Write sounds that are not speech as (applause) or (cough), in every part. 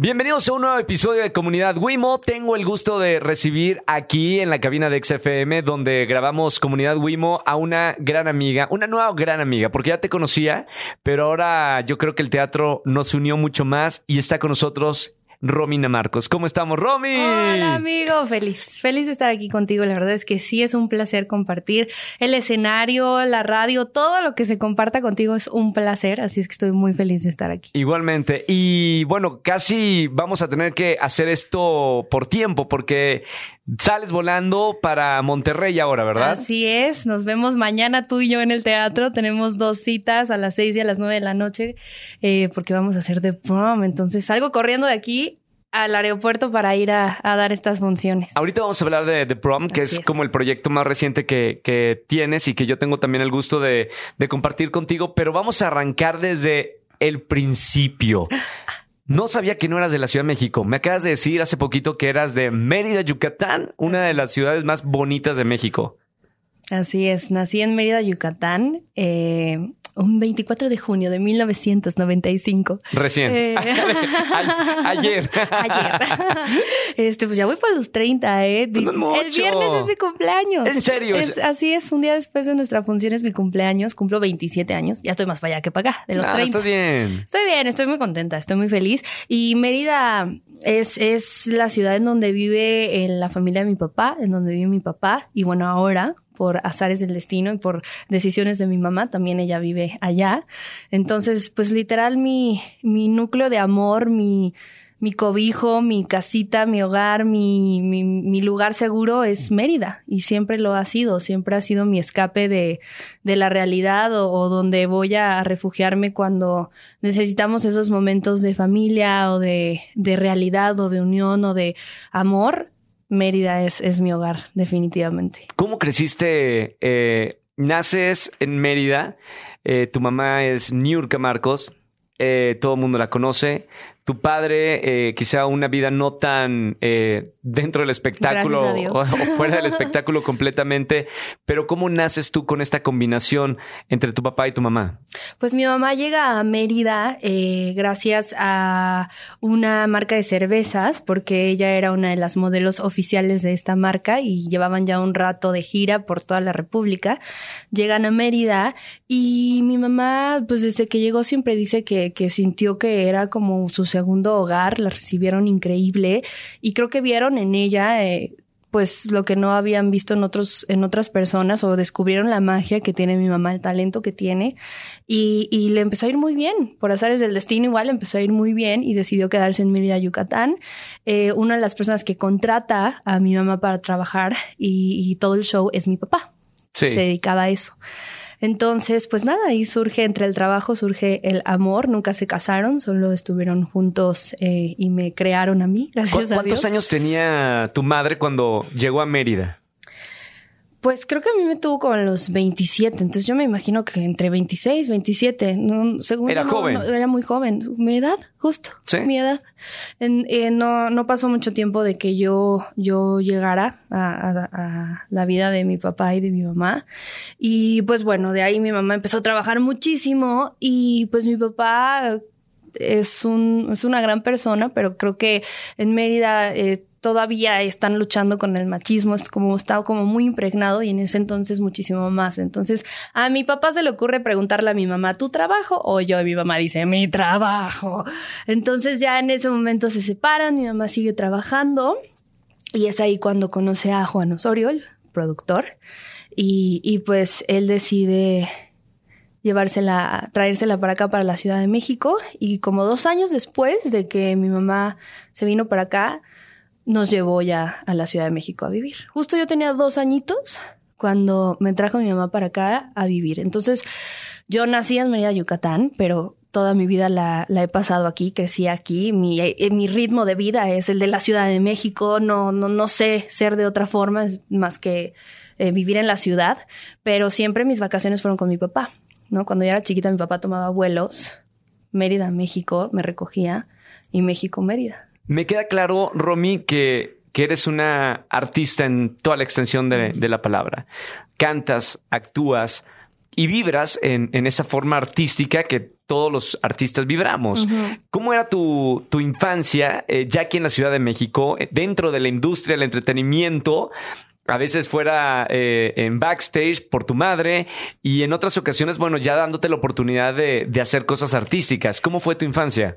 Bienvenidos a un nuevo episodio de Comunidad Wimo. Tengo el gusto de recibir aquí en la cabina de XFM, donde grabamos Comunidad Wimo, a una gran amiga, una nueva gran amiga, porque ya te conocía, pero ahora yo creo que el teatro nos unió mucho más y está con nosotros Romina Marcos. ¿Cómo estamos, Romy? Hola, amigo. Feliz, feliz de estar aquí contigo. La verdad es que sí es un placer compartir el escenario, la radio, todo lo que se comparta contigo es un placer. Así es que estoy muy feliz de estar aquí. Igualmente. Y bueno, casi vamos a tener que hacer esto por tiempo, porque sales volando para Monterrey ahora, ¿verdad? Así es. Nos vemos mañana tú y yo en el teatro. Tenemos dos citas a las seis y a las nueve de la noche, eh, porque vamos a hacer de prom. Entonces salgo corriendo de aquí al aeropuerto para ir a, dar estas funciones. Ahorita vamos a hablar de The Prom, que es, como el proyecto más reciente que, tienes y que yo tengo también el gusto de, compartir contigo, pero vamos a arrancar desde el principio. (laughs) No sabía que no eras de la Ciudad de México. Me acabas de decir hace poquito que eras de Mérida, Yucatán, una de las ciudades más bonitas de México. Así es, nací en Mérida, Yucatán. Eh, un 24 de junio de 1995. Recién. Eh, (laughs) ayer. (laughs) Ayer. (laughs) Este, pues ya voy para los 30, ¿eh? el viernes es mi cumpleaños. ¿En serio? así es, un día después de nuestra función es mi cumpleaños. Cumplo 27 años. Ya estoy más para allá que para acá, de los 30. Estoy bien. Estoy bien, estoy muy contenta, estoy muy feliz. Y Mérida es, es la ciudad en donde vive en la familia de mi papá, en donde vive mi papá. Y bueno, ahora por azares del destino y por decisiones de mi mamá, también ella vive allá. Entonces, pues literal mi, mi núcleo de amor, mi, mi cobijo, mi casita, mi hogar, mi, mi, lugar seguro es Mérida y siempre lo ha sido, siempre ha sido mi escape de, de la realidad o, donde voy a refugiarme cuando necesitamos esos momentos de familia o de, de realidad o de unión o de amor. Mérida es, es mi hogar, definitivamente. ¿Cómo creciste? Eh, naces en Mérida, eh, tu mamá es Niurka Marcos, eh, todo el mundo la conoce tu padre, quizá una vida no tan dentro del espectáculo o, fuera del (laughs) espectáculo completamente, pero ¿cómo naces tú con esta combinación entre tu papá y tu mamá? Pues mi mamá llega a Mérida eh, gracias a una marca de cervezas, porque ella era una de las modelos oficiales de esta marca y llevaban ya un rato de gira por toda la República. Llegan a Mérida y mi mamá, pues desde que llegó siempre dice que, que sintió que era como su segundo hogar, la recibieron increíble y creo que vieron en ella eh, pues lo que no habían visto en otros en otras personas o descubrieron la magia que tiene mi mamá, el talento que tiene y, y le empezó a ir muy bien, por azares del destino igual empezó a ir muy bien y decidió quedarse en Mérida, Yucatán. Eh, una de las personas que contrata a mi mamá para trabajar y, y todo el show es mi papá. Se dedicaba a eso. Entonces, pues nada, ahí surge, entre el trabajo surge el amor, nunca se casaron, solo estuvieron juntos eh, y me crearon a mí, gracias a Dios. ¿Cuántos años tenía tu madre cuando llegó a Mérida? Pues creo que a mí me tuvo como los 27, entonces yo me imagino que entre 26, 27, no, según era joven. era muy joven, mi edad, justo, ¿Sí? mi edad. Eh, no, no pasó mucho tiempo de que yo, yo llegara a, la vida de mi papá y de mi mamá. Y pues bueno, de ahí mi mamá empezó a trabajar muchísimo y pues mi papá es, un, es una gran persona, pero creo que en Mérida eh, todavía están luchando con el machismo, es como está como muy impregnado y en ese entonces muchísimo más. Entonces, a mi papá se le ocurre preguntarle a mi mamá, ¿tu trabajo? O yo, y mi mamá dice, mi trabajo. Entonces ya en ese momento se separan, mi mamá sigue trabajando y es ahí cuando conoce a Juan Osorio, el productor, y, y pues él decide llevársela, traérsela para acá, para la Ciudad de México. Y como dos años después de que mi mamá se vino para acá, nos llevó ya a la Ciudad de México a vivir. Justo yo tenía dos añitos cuando me trajo mi mamá para acá a vivir. Entonces, yo nací en Mérida, Yucatán, pero toda mi vida la, he pasado aquí, crecí aquí. Mi, eh, mi, ritmo de vida es el de la Ciudad de México. No, no, no sé ser de otra forma más que eh, vivir en la ciudad, pero siempre mis vacaciones fueron con mi papá. ¿no? Cuando yo era chiquita, mi papá tomaba vuelos, Mérida, México, me recogía, y México, Mérida. Me queda claro, Romy, que, que eres una artista en toda la extensión de, la palabra. Cantas, actúas, y vibras en, esa forma artística que todos los artistas vibramos. ¿Cómo era tu, infancia eh, ya aquí en la Ciudad de México, eh, dentro de la industria del entretenimiento? A veces fuera eh, en backstage por tu madre y en otras ocasiones, bueno, ya dándote la oportunidad de, de hacer cosas artísticas. ¿Cómo fue tu infancia?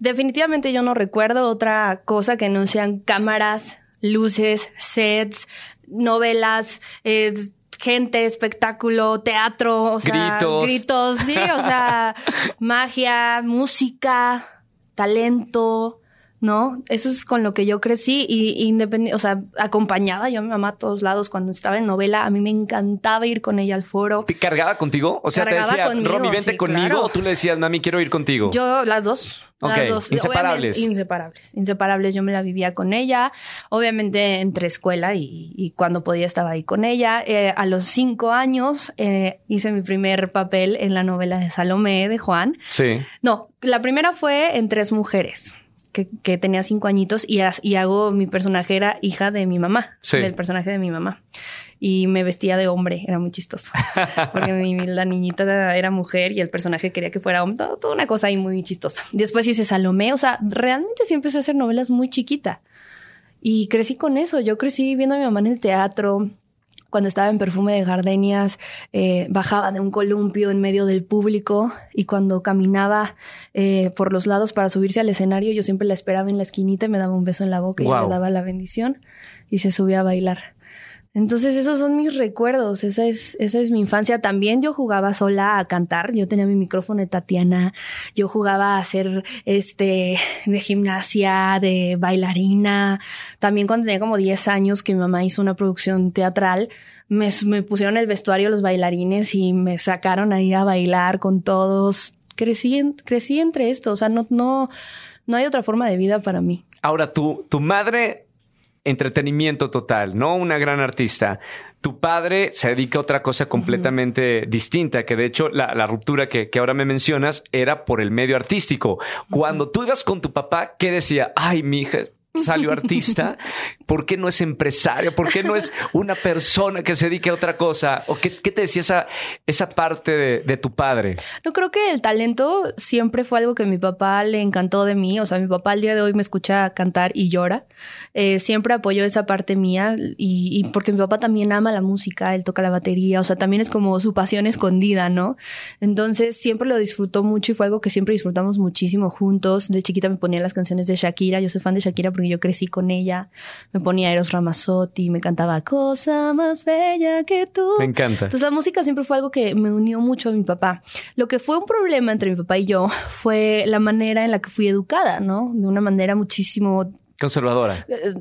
Definitivamente yo no recuerdo otra cosa que no sean cámaras, luces, sets, novelas, eh, gente, espectáculo, teatro, o sea, gritos, gritos sí, o sea, (laughs) magia, música, talento, ¿no? Eso es con lo que yo crecí y independiente, o sea, acompañaba yo a mi mamá a todos lados cuando estaba en novela. A mí me encantaba ir con ella al foro. ¿Te cargaba contigo? O sea, te decía, Romy, vente conmigo o tú le decías, mami, quiero ir contigo. Yo, las dos. Las dos. Inseparables. inseparables. Inseparables. Yo me la vivía con ella. Obviamente entre escuela y, cuando podía estaba ahí con ella. Eh, a los cinco años eh, hice mi primer papel en la novela de Salomé de Juan. Sí. No, la primera fue en Tres Mujeres que, tenía cinco añitos y, y, hago mi personaje era hija de mi mamá, del personaje de mi mamá. Y me vestía de hombre, era muy chistoso. (laughs) Porque mi, la niñita era mujer y el personaje quería que fuera hombre, toda una cosa ahí muy chistosa. Después hice Salomé, o sea, realmente siempre empecé a hacer novelas muy chiquita. Y crecí con eso, yo crecí viendo a mi mamá en el teatro, cuando estaba en Perfume de Gardenias, eh, bajaba de un columpio en medio del público y cuando caminaba eh, por los lados para subirse al escenario, yo siempre la esperaba en la esquinita y me daba un beso en la boca y le daba la bendición y se subía a bailar. Entonces esos son mis recuerdos, esa es, esa es mi infancia. También yo jugaba sola a cantar, yo tenía mi micrófono de Tatiana, yo jugaba a hacer este de gimnasia, de bailarina. También cuando tenía como 10 años que mi mamá hizo una producción teatral, me, me pusieron el vestuario los bailarines y me sacaron ahí a bailar con todos. Crecí, crecí entre esto, o sea, no, no, no hay otra forma de vida para mí. Ahora, tu, tu madre entretenimiento total, no una gran artista. Tu padre se dedica a otra cosa completamente distinta, que de hecho la, ruptura que, que, ahora me mencionas era por el medio artístico. Cuando tú ibas con tu papá, ¿qué decía? Ay, mi hija, salió artista, (laughs) ¿por qué no es empresario? ¿Por qué no es una persona que se dedique a otra cosa? ¿O qué, te decía esa, esa parte de, tu padre? No creo que el talento siempre fue algo que mi papá le encantó de mí. O sea, mi papá al día de hoy me escucha cantar y llora. Eh, siempre apoyó esa parte mía y, porque mi papá también ama la música, él toca la batería, o sea, también es como su pasión escondida, ¿no? Entonces siempre lo disfrutó mucho y fue algo que siempre disfrutamos muchísimo juntos. De chiquita me ponía las canciones de Shakira, yo soy fan de Shakira porque yo crecí con ella. Me ponía Eros Ramazzotti, me cantaba Cosa más bella que tú. Me encanta. Entonces la música siempre fue algo que me unió mucho a mi papá. Lo que fue un problema entre mi papá y yo fue la manera en la que fui educada, ¿no? De una manera muchísimo Conservadora. Eh,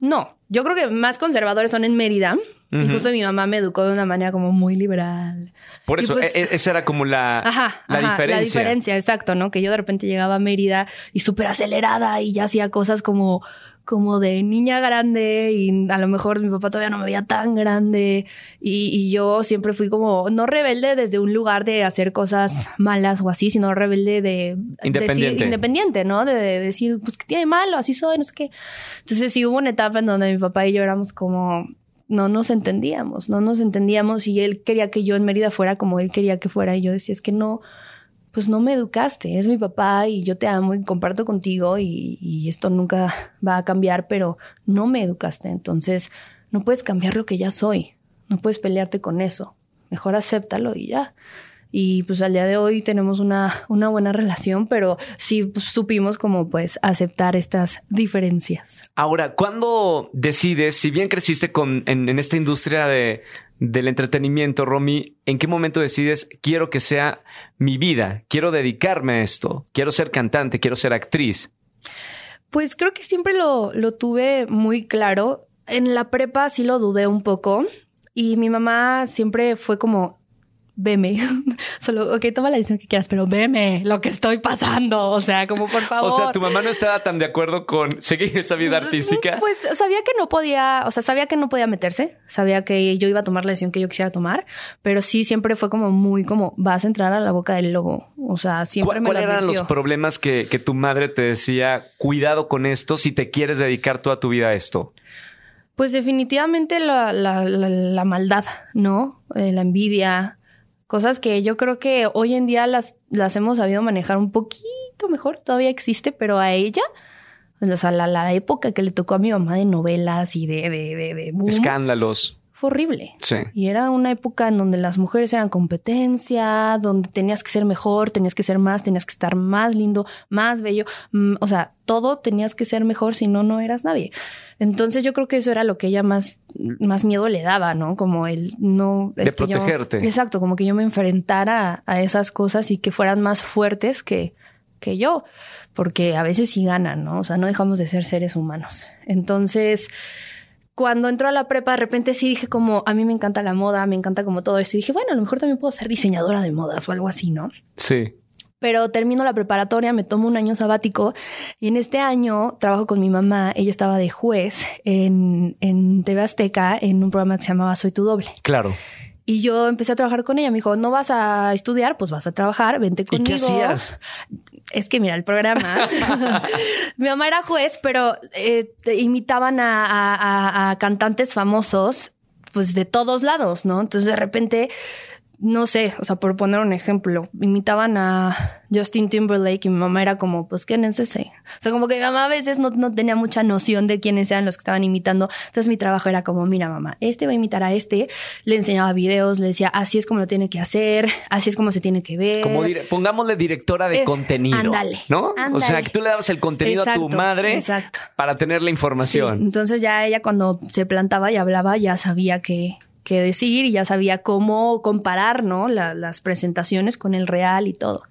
no, yo creo que más conservadores son en Mérida. Y justo mi mamá me educó de una manera como muy liberal. Por eso, pues e, e, esa era como la, la diferencia. La diferencia, exacto, ¿no? Que yo de repente llegaba a Mérida y súper acelerada y ya hacía cosas como como de niña grande y a lo mejor mi papá todavía no me veía tan grande y, yo siempre fui como, no rebelde desde un lugar de hacer cosas malas o así, sino rebelde de... Independiente. independiente, ¿no? De, decir, pues, ¿qué tiene malo? Así soy, no sé qué. Entonces sí hubo una etapa en donde mi papá y yo éramos como, no nos entendíamos, no nos entendíamos y él quería que yo en Mérida fuera como él quería que fuera y yo decía, es que no pues no me educaste, es mi papá y yo te amo y comparto contigo y, esto nunca va a cambiar, pero no me educaste, entonces no puedes cambiar lo que ya soy, no puedes pelearte con eso, mejor acéptalo y ya. Y pues al día de hoy tenemos una, una buena relación, pero sí supimos como pues aceptar estas diferencias. Ahora, ¿cuándo decides, si bien creciste con, en esta industria de, del entretenimiento, Romy, ¿en qué momento decides quiero que sea mi vida, quiero dedicarme a esto, quiero ser cantante, quiero ser actriz? Pues creo que siempre lo, lo tuve muy claro. En la prepa sí lo dudé un poco y mi mamá siempre fue como, veme. (laughs) Solo, ok, toma la decisión que quieras, pero veme lo que estoy pasando. O sea, como por favor. (laughs) O sea, tu mamá no estaba tan de acuerdo con seguir esa vida pues, artística. Pues sabía que no podía, o sea, sabía que no podía meterse, sabía que yo iba a tomar la decisión que yo quisiera tomar, pero sí siempre fue como muy como vas a entrar a la boca del lobo. O sea, siempre ¿Cuál, me ¿Cuáles eran los problemas que, que tu madre te decía, cuidado con esto si te quieres dedicar toda tu vida a esto? Pues definitivamente la, la, la, maldad, ¿no? Eh, la envidia, Cosas que yo creo que hoy en día las, las hemos sabido manejar un poquito mejor. Todavía existe, pero a ella, o sea, la, la época que le tocó a mi mamá de novelas y de... de, de, Escándalos fue horrible. Sí. Y era una época en donde las mujeres eran competencia, donde tenías que ser mejor, tenías que ser más, tenías que estar más lindo, más bello. Mm, o sea, todo tenías que ser mejor, si no, no eras nadie. Entonces yo creo que eso era lo que ella más, más miedo le daba, ¿no? Como el no... De protegerte. exacto, como que yo me enfrentara a esas cosas y que fueran más fuertes que, que yo, porque a veces sí ganan, ¿no? O sea, no dejamos de ser seres humanos. Entonces cuando entró a la prepa, de repente sí dije como, a mí me encanta la moda, me encanta como todo eso. Y dije, bueno, a lo mejor también puedo ser diseñadora de modas o algo así, ¿no? Sí. Pero termino la preparatoria, me tomo un año sabático y en este año trabajo con mi mamá. Ella estaba de juez en, en TV Azteca en un programa que se llamaba Soy tu doble. Claro. Y yo empecé a trabajar con ella. Me dijo, no vas a estudiar, pues vas a trabajar, vente conmigo. ¿Y qué hacías? Es que mira, el programa. (laughs) Mi mamá era juez, pero eh, imitaban a, a, cantantes famosos, pues de todos lados, ¿no? Entonces de repente no sé, o sea, por poner un ejemplo, imitaban a Justin Timberlake y mi mamá era como, pues, ¿quién es ese? O sea, como que mi mamá a veces no, no, tenía mucha noción de quiénes eran los que estaban imitando. Entonces mi trabajo era como, mira, mamá, este va a imitar a este. Le enseñaba videos, le decía, así es como lo tiene que hacer, así es como se tiene que ver. Como pongámosle directora de contenido. Ándale. ¿No? O sea, que tú le dabas el contenido a tu madre exacto. para tener la información. Entonces ya ella cuando se plantaba y hablaba ya sabía que que decir y ya sabía cómo comparar, ¿no? las presentaciones con el real y todo.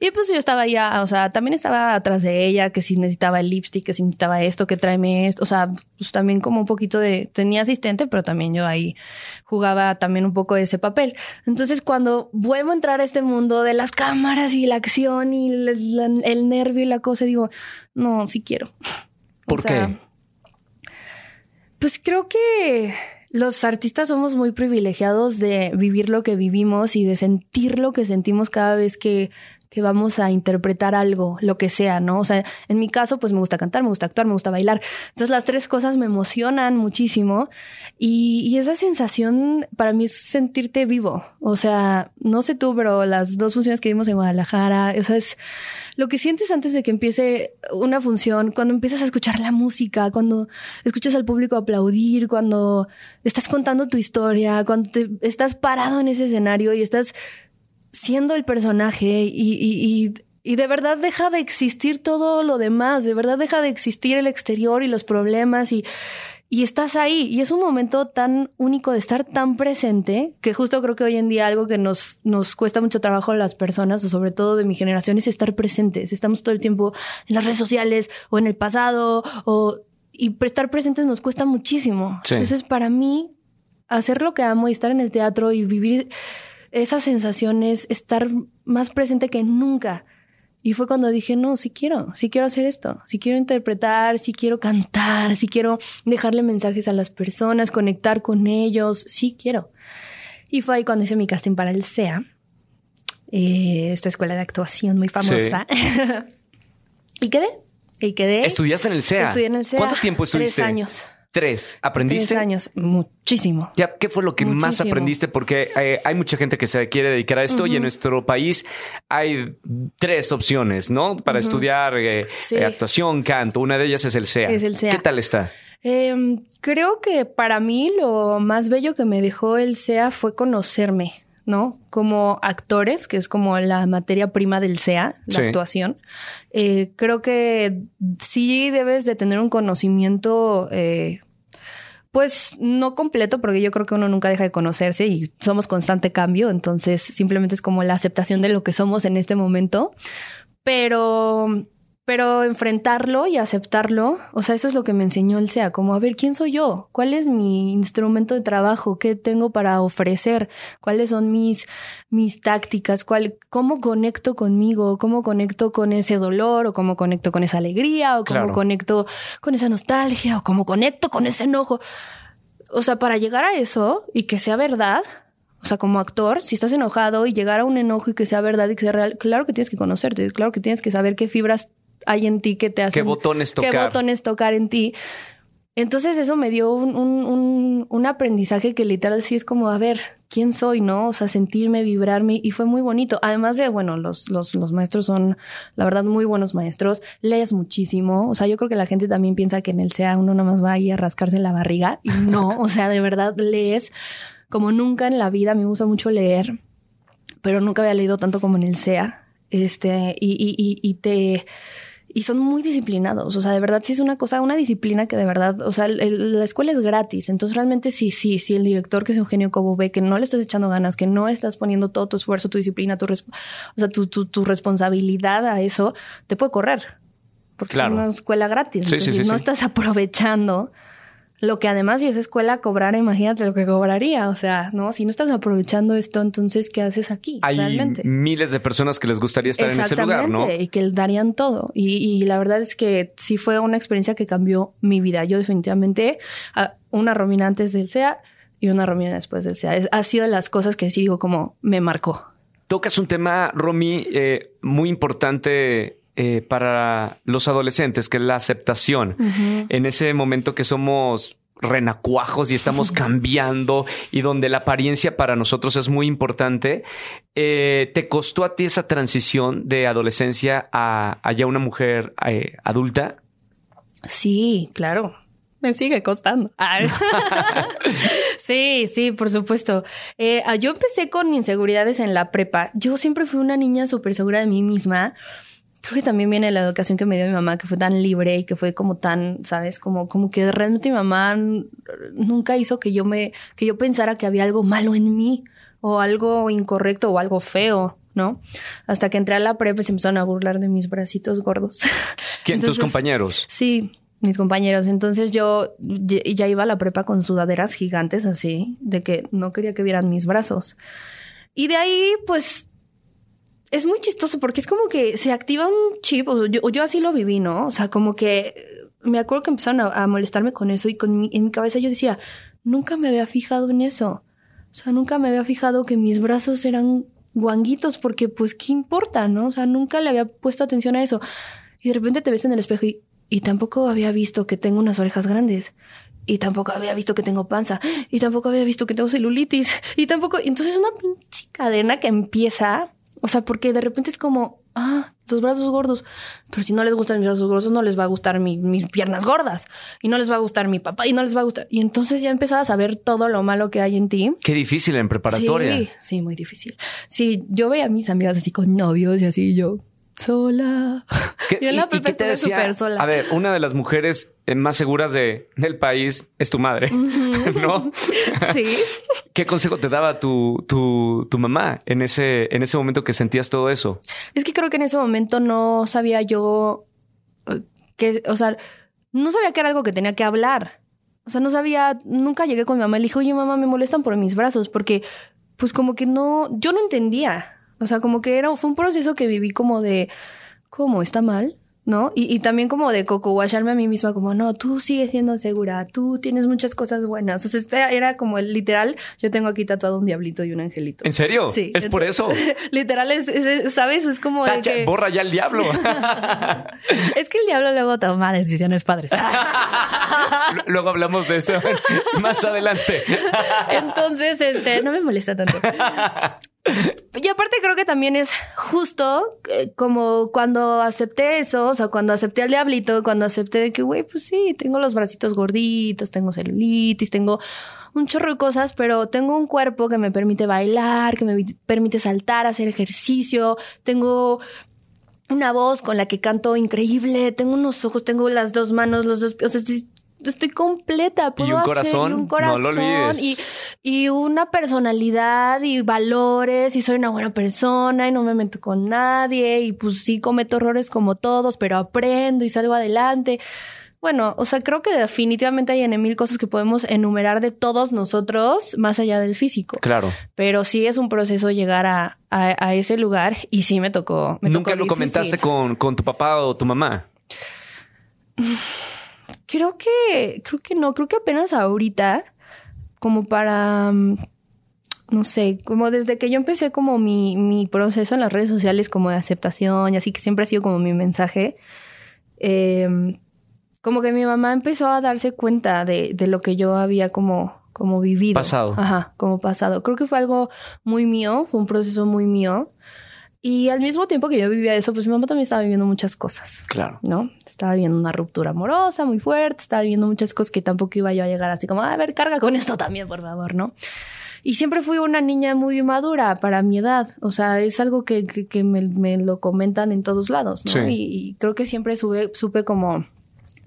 Y pues yo estaba ya, o sea, también estaba atrás de ella, que si necesitaba el lipstick, que si necesitaba esto, que tráeme esto, o sea, pues también como un poquito de, tenía asistente, pero también yo ahí jugaba también un poco de ese papel. Entonces cuando vuelvo a entrar a este mundo de las cámaras y la acción y el, nervio y la cosa, digo, no, sí quiero. ¿Por qué? Pues creo que los artistas somos muy privilegiados de vivir lo que vivimos y de sentir lo que sentimos cada vez que, que vamos a interpretar algo, lo que sea, ¿no? O sea, en mi caso, pues me gusta cantar, me gusta actuar, me gusta bailar. Entonces las tres cosas me emocionan muchísimo y, y, esa sensación para mí es sentirte vivo. O sea, no sé tú, pero las dos funciones que vimos en Guadalajara, o sea, es lo que sientes antes de que empiece una función, cuando empiezas a escuchar la música, cuando escuchas al público aplaudir, cuando estás contando tu historia, cuando te, estás parado en ese escenario y estás siendo el personaje y, y, y de verdad deja de existir todo lo demás, de verdad deja de existir el exterior y los problemas y y estás ahí. Y es un momento tan único de estar tan presente que justo creo que hoy en día algo que nos, nos cuesta mucho trabajo a las personas, o sobre todo de mi generación, es estar presentes. Estamos todo el tiempo en las redes sociales o en el pasado o, y estar presentes nos cuesta muchísimo. Entonces, para mí, hacer lo que amo y estar en el teatro y vivir esas sensaciones, estar más presente que nunca y fue cuando dije, no, sí quiero, sí quiero hacer esto, sí quiero interpretar, sí quiero cantar, sí quiero dejarle mensajes a las personas, conectar con ellos, sí quiero. Y fue ahí cuando hice mi casting para el SEA, eh, esta escuela de actuación muy famosa. (laughs) y quedé, y quedé. ¿Estudiaste en el SEA? Estudié en el SEA. ¿Cuánto tiempo estuviste? Tres años. Tres. ¿Aprendiste? Tres años. Muchísimo. Ya, ¿qué fue lo que más aprendiste? Porque eh, hay mucha gente que se quiere dedicar a esto y en nuestro país hay tres opciones, ¿no? Para estudiar eh, eh, actuación, canto. Una de ellas es el SEA. Es el SEA. ¿Qué tal está? Em, creo que para mí lo más bello que me dejó el SEA fue conocerme. ¿No? Como actores, que es como la materia prima del SEA, la actuación. Eh, creo que sí debes de tener un conocimiento, eh, pues no completo, porque yo creo que uno nunca deja de conocerse y somos constante cambio, entonces simplemente es como la aceptación de lo que somos en este momento. Pero pero enfrentarlo y aceptarlo, o sea, eso es lo que me enseñó el SEA, como a ver, ¿quién soy yo? ¿Cuál es mi instrumento de trabajo? ¿Qué tengo para ofrecer? ¿Cuáles son mis, mis tácticas? ¿Cuál, ¿Cómo conecto conmigo? ¿Cómo conecto con ese dolor? ¿O cómo conecto con esa alegría? ¿O cómo conecto con esa nostalgia? ¿O cómo conecto con ese enojo? O sea, para llegar a eso y que sea verdad, o sea, como actor, si estás enojado y llegar a un enojo y que sea verdad y que sea real, claro que tienes que conocerte, claro que tienes que saber qué fibras hay en ti que te hacen... ¿Qué botones tocar? ¿Qué botones tocar en ti? Entonces eso me dio un, un, un, aprendizaje que literal sí es como, a ver, quién soy, ¿no? O sea, sentirme, vibrarme y fue muy bonito. Además de, bueno, los, los, los maestros son, la verdad, muy buenos maestros. Lees muchísimo. O sea, yo creo que la gente también piensa que en el SEA uno nada más va ahí a rascarse la barriga y no, (laughs) o sea, de verdad lees como nunca en la vida. me gusta mucho leer, pero nunca había leído tanto como en el SEA. Este, y, y, y te y son muy disciplinados. O sea, de verdad sí es una cosa, una disciplina que de verdad, o sea, la escuela es gratis. Entonces realmente sí, sí, sí, el director que es Eugenio Cobo ve que no le estás echando ganas, que no estás poniendo todo tu esfuerzo, tu disciplina, tu, o sea, tu, tu, tu, responsabilidad a eso, te puede correr. Porque es una escuela gratis. Entonces, si no estás aprovechando lo que además, si esa escuela cobrara, imagínate lo que cobraría. O sea, ¿no? Si no estás aprovechando esto, entonces, ¿qué haces aquí? Hay miles de personas que les gustaría estar en ese lugar, ¿no? Y que darían todo. Y, la verdad es que sí fue una experiencia que cambió mi vida. Yo definitivamente, una Romina antes del SEA y una Romina después del SEA. ha sido de las cosas que sí digo como me marcó. Tocas un tema, Romy, eh, muy importante eh, para los adolescentes, que es la aceptación. En ese momento que somos renacuajos y estamos cambiando y donde la apariencia para nosotros es muy importante. Eh, ¿Te costó a ti esa transición de adolescencia a, ya una mujer eh, adulta? Sí, claro. Me sigue costando. (laughs) sí, sí, por supuesto. yo empecé con inseguridades en la prepa. Yo siempre fui una niña súper segura de mí misma creo que también viene la educación que me dio mi mamá, que fue tan libre y que fue como tan, ¿sabes? Como, como que realmente mi mamá nunca hizo que yo me, que yo pensara que había algo malo en mí o algo incorrecto o algo feo. ¿no? Hasta que entré a la prepa y se empezaron a burlar de mis bracitos gordos. ¿Quién? ¿Tus compañeros? Sí, mis compañeros. Entonces yo ya iba a la prepa con sudaderas gigantes así, de que no quería que vieran mis brazos. Y de ahí, pues, es muy chistoso porque es como que se activa un chip, o yo, así lo viví, ¿no? O sea, como que me acuerdo que empezaron a, molestarme con eso y con en mi cabeza yo decía, nunca me había fijado en eso. O sea, nunca me había fijado que mis brazos eran guanguitos porque pues qué importa, ¿no? O sea, nunca le había puesto atención a eso. Y de repente te ves en el espejo y, y tampoco había visto que tengo unas orejas grandes. Y tampoco había visto que tengo panza. Y tampoco había visto que tengo celulitis. Y tampoco... Entonces es una pinche cadena que empieza o sea, porque de repente es como, ah, tus brazos gordos. Pero si no les gustan mis brazos gordos, no les va a gustar mis piernas gordas. Y no les va a gustar mi papá. Y no les va a gustar. Y entonces ya empezabas a ver todo lo malo que hay en ti. Qué difícil en preparatoria. Sí, sí, muy difícil. Sí, yo veía a mis amigas así con novios y así yo sola. Yo en la prepa estuve súper sola. A ver, una de las mujeres eh, más seguras de, del país es tu madre, ¿no? (laughs) Sí. ¿Qué consejo te daba tu, tu, tu, mamá en ese, en ese momento que sentías todo eso? Es que creo que en ese momento no sabía yo eh, que, o sea, no sabía que era algo que tenía que hablar. O sea, no sabía, nunca llegué con mi mamá y le dije, oye, mamá, me molestan por mis brazos, porque pues como que no, yo no entendía. O sea, como que era, fue un proceso que viví como de, ¿cómo? ¿Está mal? ¿no? Y, y, también como de coco guacharme a mí misma, como, no, tú sigues siendo segura, tú tienes muchas cosas buenas. O sea, este era como el literal, yo tengo aquí tatuado un diablito y un angelito. ¿En serio? Sí. Es por eso. (laughs) literal, es, ¿sabes? Es como de que... Borra ya el diablo. (laughs) es que el diablo luego toma decisiones padres. (laughs) luego hablamos de eso más adelante. Entonces, este, no me molesta tanto. Y aparte creo que también es justo eh, como cuando acepté eso, o sea, cuando acepté al diablito, cuando acepté de que, güey, pues sí, tengo los bracitos gorditos, tengo celulitis, tengo un chorro de cosas, pero tengo un cuerpo que me permite bailar, que me permite saltar, hacer ejercicio, tengo una voz con la que canto increíble, tengo unos ojos, tengo las dos manos, los dos pies, o sea, estoy completa. Puedo y un corazón, un corazón no lo olvides. Y, y, una personalidad y valores y soy una buena persona y no me meto con nadie y pues sí cometo errores como todos, pero aprendo y salgo adelante. Bueno, o sea, creo que definitivamente hay en mil cosas que podemos enumerar de todos nosotros más allá del físico. Claro. Pero sí es un proceso llegar a, a, ese lugar y sí me tocó. ¿Nunca lo comentaste con, con tu papá o tu mamá? (sighs) Creo que, creo que no, creo que apenas ahorita, como para, mm, no sé, como desde que yo empecé como mi, mi proceso en las redes sociales como de aceptación y así que siempre ha sido como mi mensaje, em, como que mi mamá empezó a darse cuenta de, de lo que yo había como como vivido. Pasado. Ajá, como pasado. Creo que fue algo muy mío, fue un proceso muy mío. Y al mismo tiempo que yo vivía eso, pues mi mamá también estaba viviendo muchas cosas. Claro. ¿No? Estaba viviendo una ruptura amorosa muy fuerte, estaba viviendo muchas cosas que tampoco iba yo a llegar así como, a ver, carga con esto también, por favor, ¿no? Y siempre fui una niña muy madura para mi edad. O sea, es algo que, que, me, lo comentan en todos lados, ¿no? Y, creo que siempre supe como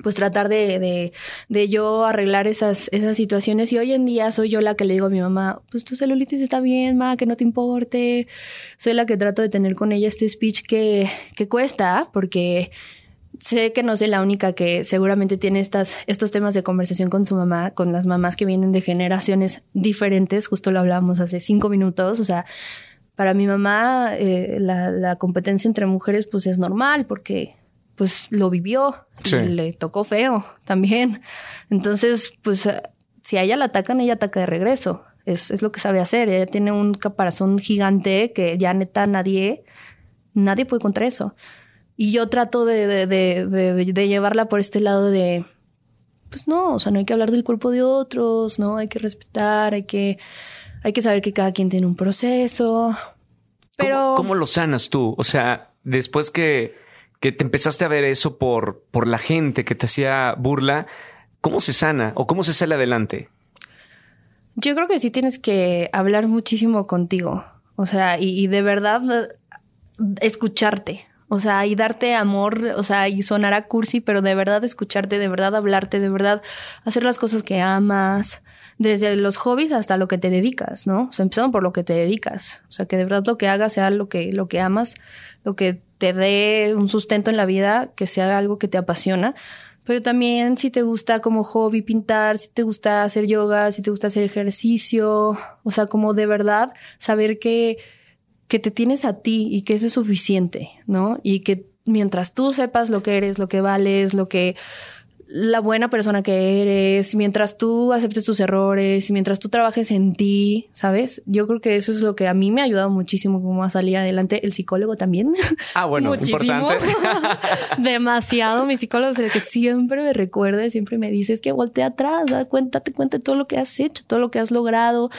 pues tratar de, de, de, yo arreglar esas, esas situaciones. Y hoy en día soy yo la que le digo a mi mamá, pues tu celulitis está bien, ma, que no te importe. Soy la que trato de tener con ella este speech que, que cuesta, porque sé que no soy la única que seguramente tiene estas, estos temas de conversación con su mamá, con las mamás que vienen de generaciones diferentes, justo lo hablábamos hace cinco minutos, o sea, para mi mamá eh, la, la, competencia entre mujeres pues es normal porque pues lo vivió, y le tocó feo también, entonces pues si a ella la atacan, ella ataca de regreso, es, es lo que sabe hacer, ella tiene un caparazón gigante que ya neta nadie, nadie puede contra eso. Y yo trato de, de, de, llevarla por este lado de, pues no, o sea, no hay que hablar del cuerpo de otros, ¿no? Hay que respetar, hay que, hay que saber que cada quien tiene un proceso. Pero... ¿Cómo, lo sanas tú? O sea, después que, que te empezaste a ver eso por, por la gente que te hacía burla, ¿cómo se sana o cómo se sale adelante? Yo creo que sí tienes que hablar muchísimo contigo. O sea, y, y de verdad escucharte. O sea, y darte amor, o sea, y sonar a cursi, pero de verdad escucharte, de verdad hablarte, de verdad hacer las cosas que amas, desde los hobbies hasta lo que te dedicas, ¿no? O sea, empezando por lo que te dedicas. O sea, que de verdad lo que hagas sea lo que, lo que amas, lo que te dé un sustento en la vida, que sea algo que te apasiona. Pero también si te gusta como hobby pintar, si te gusta hacer yoga, si te gusta hacer ejercicio, o sea, como de verdad saber que que te tienes a ti y que eso es suficiente, ¿no? Y que mientras tú sepas lo que eres, lo que vales, lo que la buena persona que eres, mientras tú aceptes tus errores, mientras tú trabajes en ti, ¿sabes? Yo creo que eso es lo que a mí me ha ayudado muchísimo como a salir adelante. El psicólogo también. Ah, bueno, importante. (laughs) Demasiado. Mi psicólogo es el que siempre me recuerda, siempre me dice, es que voltea atrás, da cuenta, te cuenta todo lo que has hecho, todo lo que has logrado.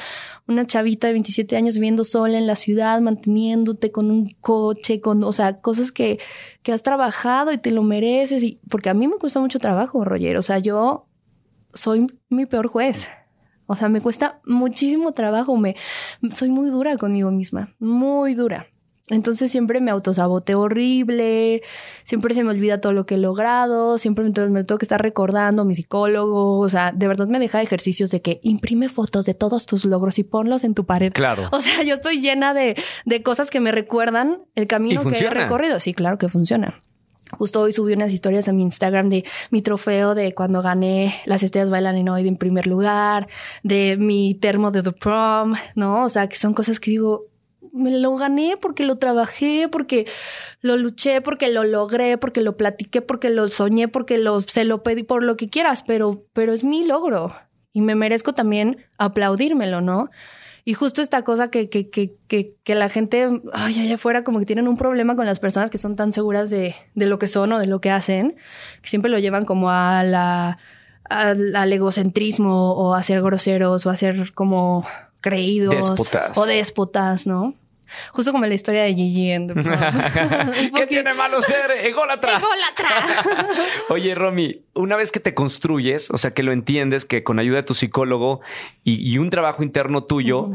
Una chavita de 27 años viviendo sola en la ciudad, manteniéndote con un coche, con, o sea, cosas que que has trabajado y te lo mereces. Y, porque a mí me cuesta mucho trabajo, Roger. O sea, yo soy mi peor juez. O sea, me cuesta muchísimo trabajo. Me, soy muy dura conmigo misma, muy dura. Entonces siempre me autosaboteo horrible, siempre se me olvida todo lo que he logrado, siempre me, me tengo que estar recordando a mi psicólogo, o sea, de verdad me deja ejercicios de que imprime fotos de todos tus logros y ponlos en tu pared. Claro. O sea, yo estoy llena de, de cosas que me recuerdan el camino que he recorrido. Sí, claro que funciona. Justo hoy subí unas historias a mi Instagram de mi trofeo de cuando gané las estrellas bailan en hoy en primer lugar, de mi termo de The Prom, ¿no? O sea, que son cosas que digo, me lo gané porque lo trabajé, porque lo luché, porque lo logré, porque lo platiqué, porque lo soñé, porque lo, se lo pedí por lo que quieras, pero, pero es mi logro y me merezco también aplaudírmelo, ¿no? Y justo esta cosa que, que, que, que, que la gente, ay, allá afuera, como que tienen un problema con las personas que son tan seguras de, de lo que son o de lo que hacen, que siempre lo llevan como a la, al egocentrismo o a ser groseros o a ser como creídos o déspotas, ¿no? Justo como la historia de Gigi en (laughs) ¿Qué tiene malo ser ególatra? ¡Ególatra! (laughs) Oye, Romy, una vez que te construyes, o sea, que lo entiendes, que con ayuda de tu psicólogo y, un trabajo interno tuyo,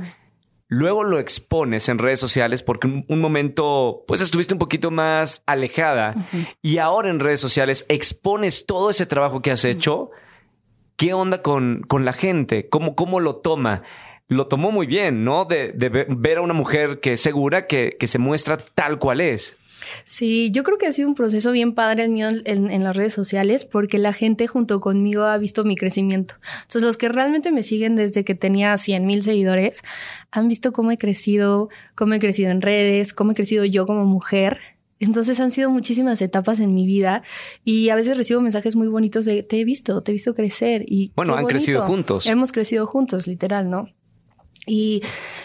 luego lo expones en redes sociales porque un, un momento, pues estuviste un poquito más alejada y ahora en redes sociales expones todo ese trabajo que has hecho. ¿Qué onda con, con la gente? ¿Cómo, ¿Cómo lo toma? Lo tomó muy bien, ¿no? De, ver a una mujer que es segura, que, se muestra tal cual es. Sí, yo creo que ha sido un proceso bien padre el mío en, las redes sociales porque la gente junto conmigo ha visto mi crecimiento. Entonces, los que realmente me siguen desde que tenía 100 mil seguidores han visto cómo he crecido, cómo he crecido en redes, cómo he crecido yo como mujer. Entonces han sido muchísimas etapas en mi vida y a veces recibo mensajes muy bonitos de te he visto, te he visto crecer y bueno, han crecido juntos. Hemos crecido juntos, literal, ¿no? Y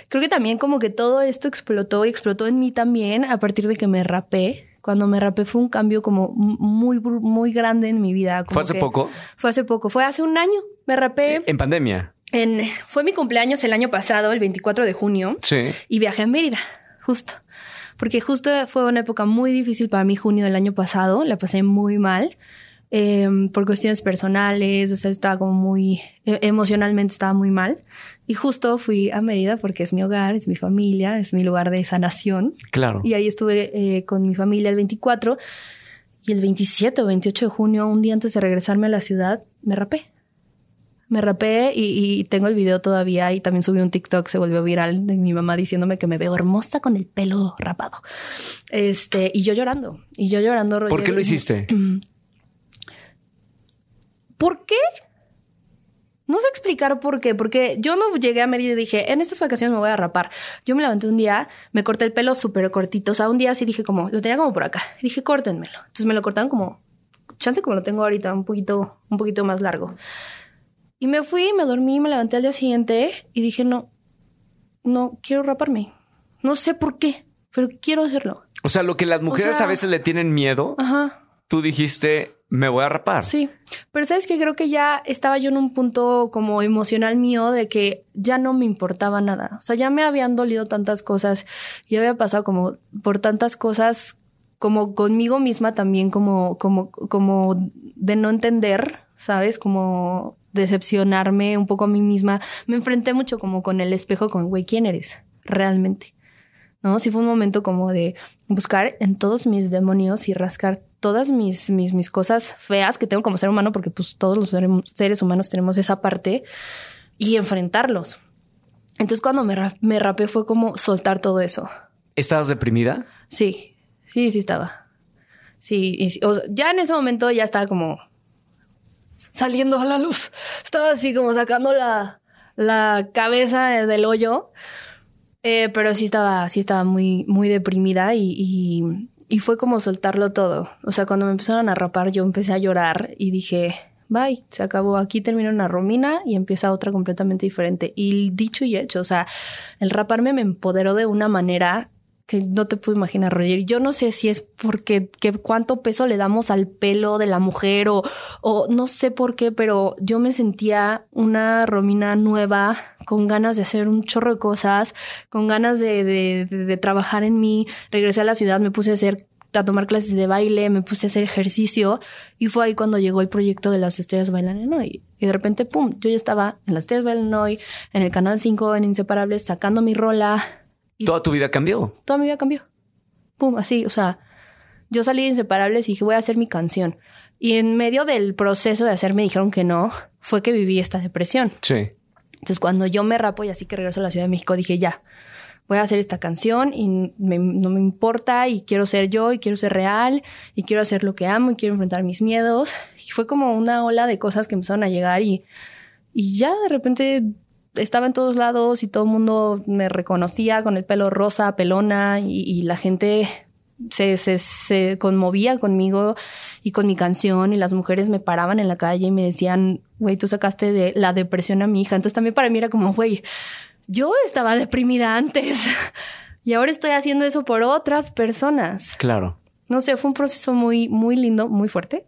creo que también como que todo esto explotó y explotó en mí también a partir de que me rapé. Cuando me rapé fue un cambio como muy, muy grande en mi vida. ¿Fue hace poco? Fue hace poco. Fue hace un año. Me rapé. ¿En pandemia? fue mi cumpleaños el año pasado, el 24 de junio. Sí. Y viajé a Mérida, justo. Porque justo fue una época muy difícil para mí, junio del año pasado. La pasé muy mal. Em, por cuestiones personales, o sea, estaba como muy, e, emocionalmente estaba muy mal. Y justo fui a Mérida porque es mi hogar, es mi familia, es mi lugar de sanación. Claro. Y ahí estuve eh, con mi familia el 24 y el 27 o 28 de junio, un día antes de regresarme a la ciudad, me rapé. Me rapé y, tengo el video todavía y también subí un TikTok, se volvió viral de mi mamá diciéndome que me veo hermosa con el pelo rapado. Este, y yo llorando, y yo llorando. ¿Por qué lo hiciste? (clears throat) ¿Por qué? No sé explicar por qué, porque yo no llegué a Mérida y dije, en estas vacaciones me voy a rapar. Yo me levanté un día, me corté el pelo súper cortito, o sea, un día sí dije como, lo tenía como por acá, dije, córtenmelo. Entonces me lo cortaron como, chance como lo tengo ahorita, un poquito, un poquito más largo. Y me fui, me dormí, me levanté al día siguiente y dije, no, no, quiero raparme. No sé por qué, pero quiero hacerlo. O sea, lo que las mujeres a veces le tienen miedo, ajá. tú dijiste, me voy a rapar. Sí, pero sabes que creo que ya estaba yo en un punto como emocional mío de que ya no me importaba nada. O sea, ya me habían dolido tantas cosas y había pasado como por tantas cosas como conmigo misma también como como como de no entender, ¿sabes? Como decepcionarme un poco a mí misma. Me enfrenté mucho como con el espejo, con, güey, ¿quién eres realmente? ¿No? Sí fue un momento como de buscar en todos mis demonios y rascar todas mis, mis, mis cosas feas que tengo como ser humano, porque pues todos los seres humanos tenemos esa parte, y enfrentarlos. Entonces cuando me, me rapé fue como soltar todo eso. ¿Estabas deprimida? Sí, sí, sí estaba. Sí, ya en ese momento ya estaba como saliendo a la luz. Estaba así como sacando la, la cabeza del hoyo. Eh, pero sí estaba, sí estaba muy, muy deprimida y, y, y, fue como soltarlo todo. O sea, cuando me empezaron a rapar, yo empecé a llorar y dije, bye, se acabó. Aquí termina una romina y empieza otra completamente diferente. Y dicho y hecho, o sea, el raparme me empoderó de una manera que no te puedo imaginar, Roger. Yo no sé si es porque que cuánto peso le damos al pelo de la mujer o, o no sé por qué, pero yo me sentía una Romina nueva, con ganas de hacer un chorro de cosas, con ganas de, de, de, trabajar en mí. Regresé a la ciudad, me puse a hacer a tomar clases de baile, me puse a hacer ejercicio y fue ahí cuando llegó el proyecto de las estrellas bailan en hoy. Y de repente, pum, yo ya estaba en las estrellas bailan hoy, en el canal 5, en Inseparables, sacando mi rola, ¿Toda tu vida cambió? Toda mi vida cambió. Pum, así, o sea, yo salí de Inseparables y dije, voy a hacer mi canción. Y en medio del proceso de hacer me dijeron que no, fue que viví esta depresión. Sí. Entonces, cuando yo me rapo y así que regreso a la Ciudad de México, dije, ya, voy a hacer esta canción y no me importa y quiero ser yo y quiero ser real y quiero hacer lo que amo y quiero enfrentar mis miedos. Y fue como una ola de cosas que empezaron a llegar y, y ya de repente estaba en todos lados y todo el mundo me reconocía con el pelo rosa, pelona y, la gente se, se, se, conmovía conmigo y con mi canción y las mujeres me paraban en la calle y me decían, güey, tú sacaste de la depresión a mi hija. Entonces también para mí era como, güey, yo estaba deprimida antes (laughs) y ahora estoy haciendo eso por otras personas. Claro. No sé, fue un proceso muy, muy lindo, muy fuerte,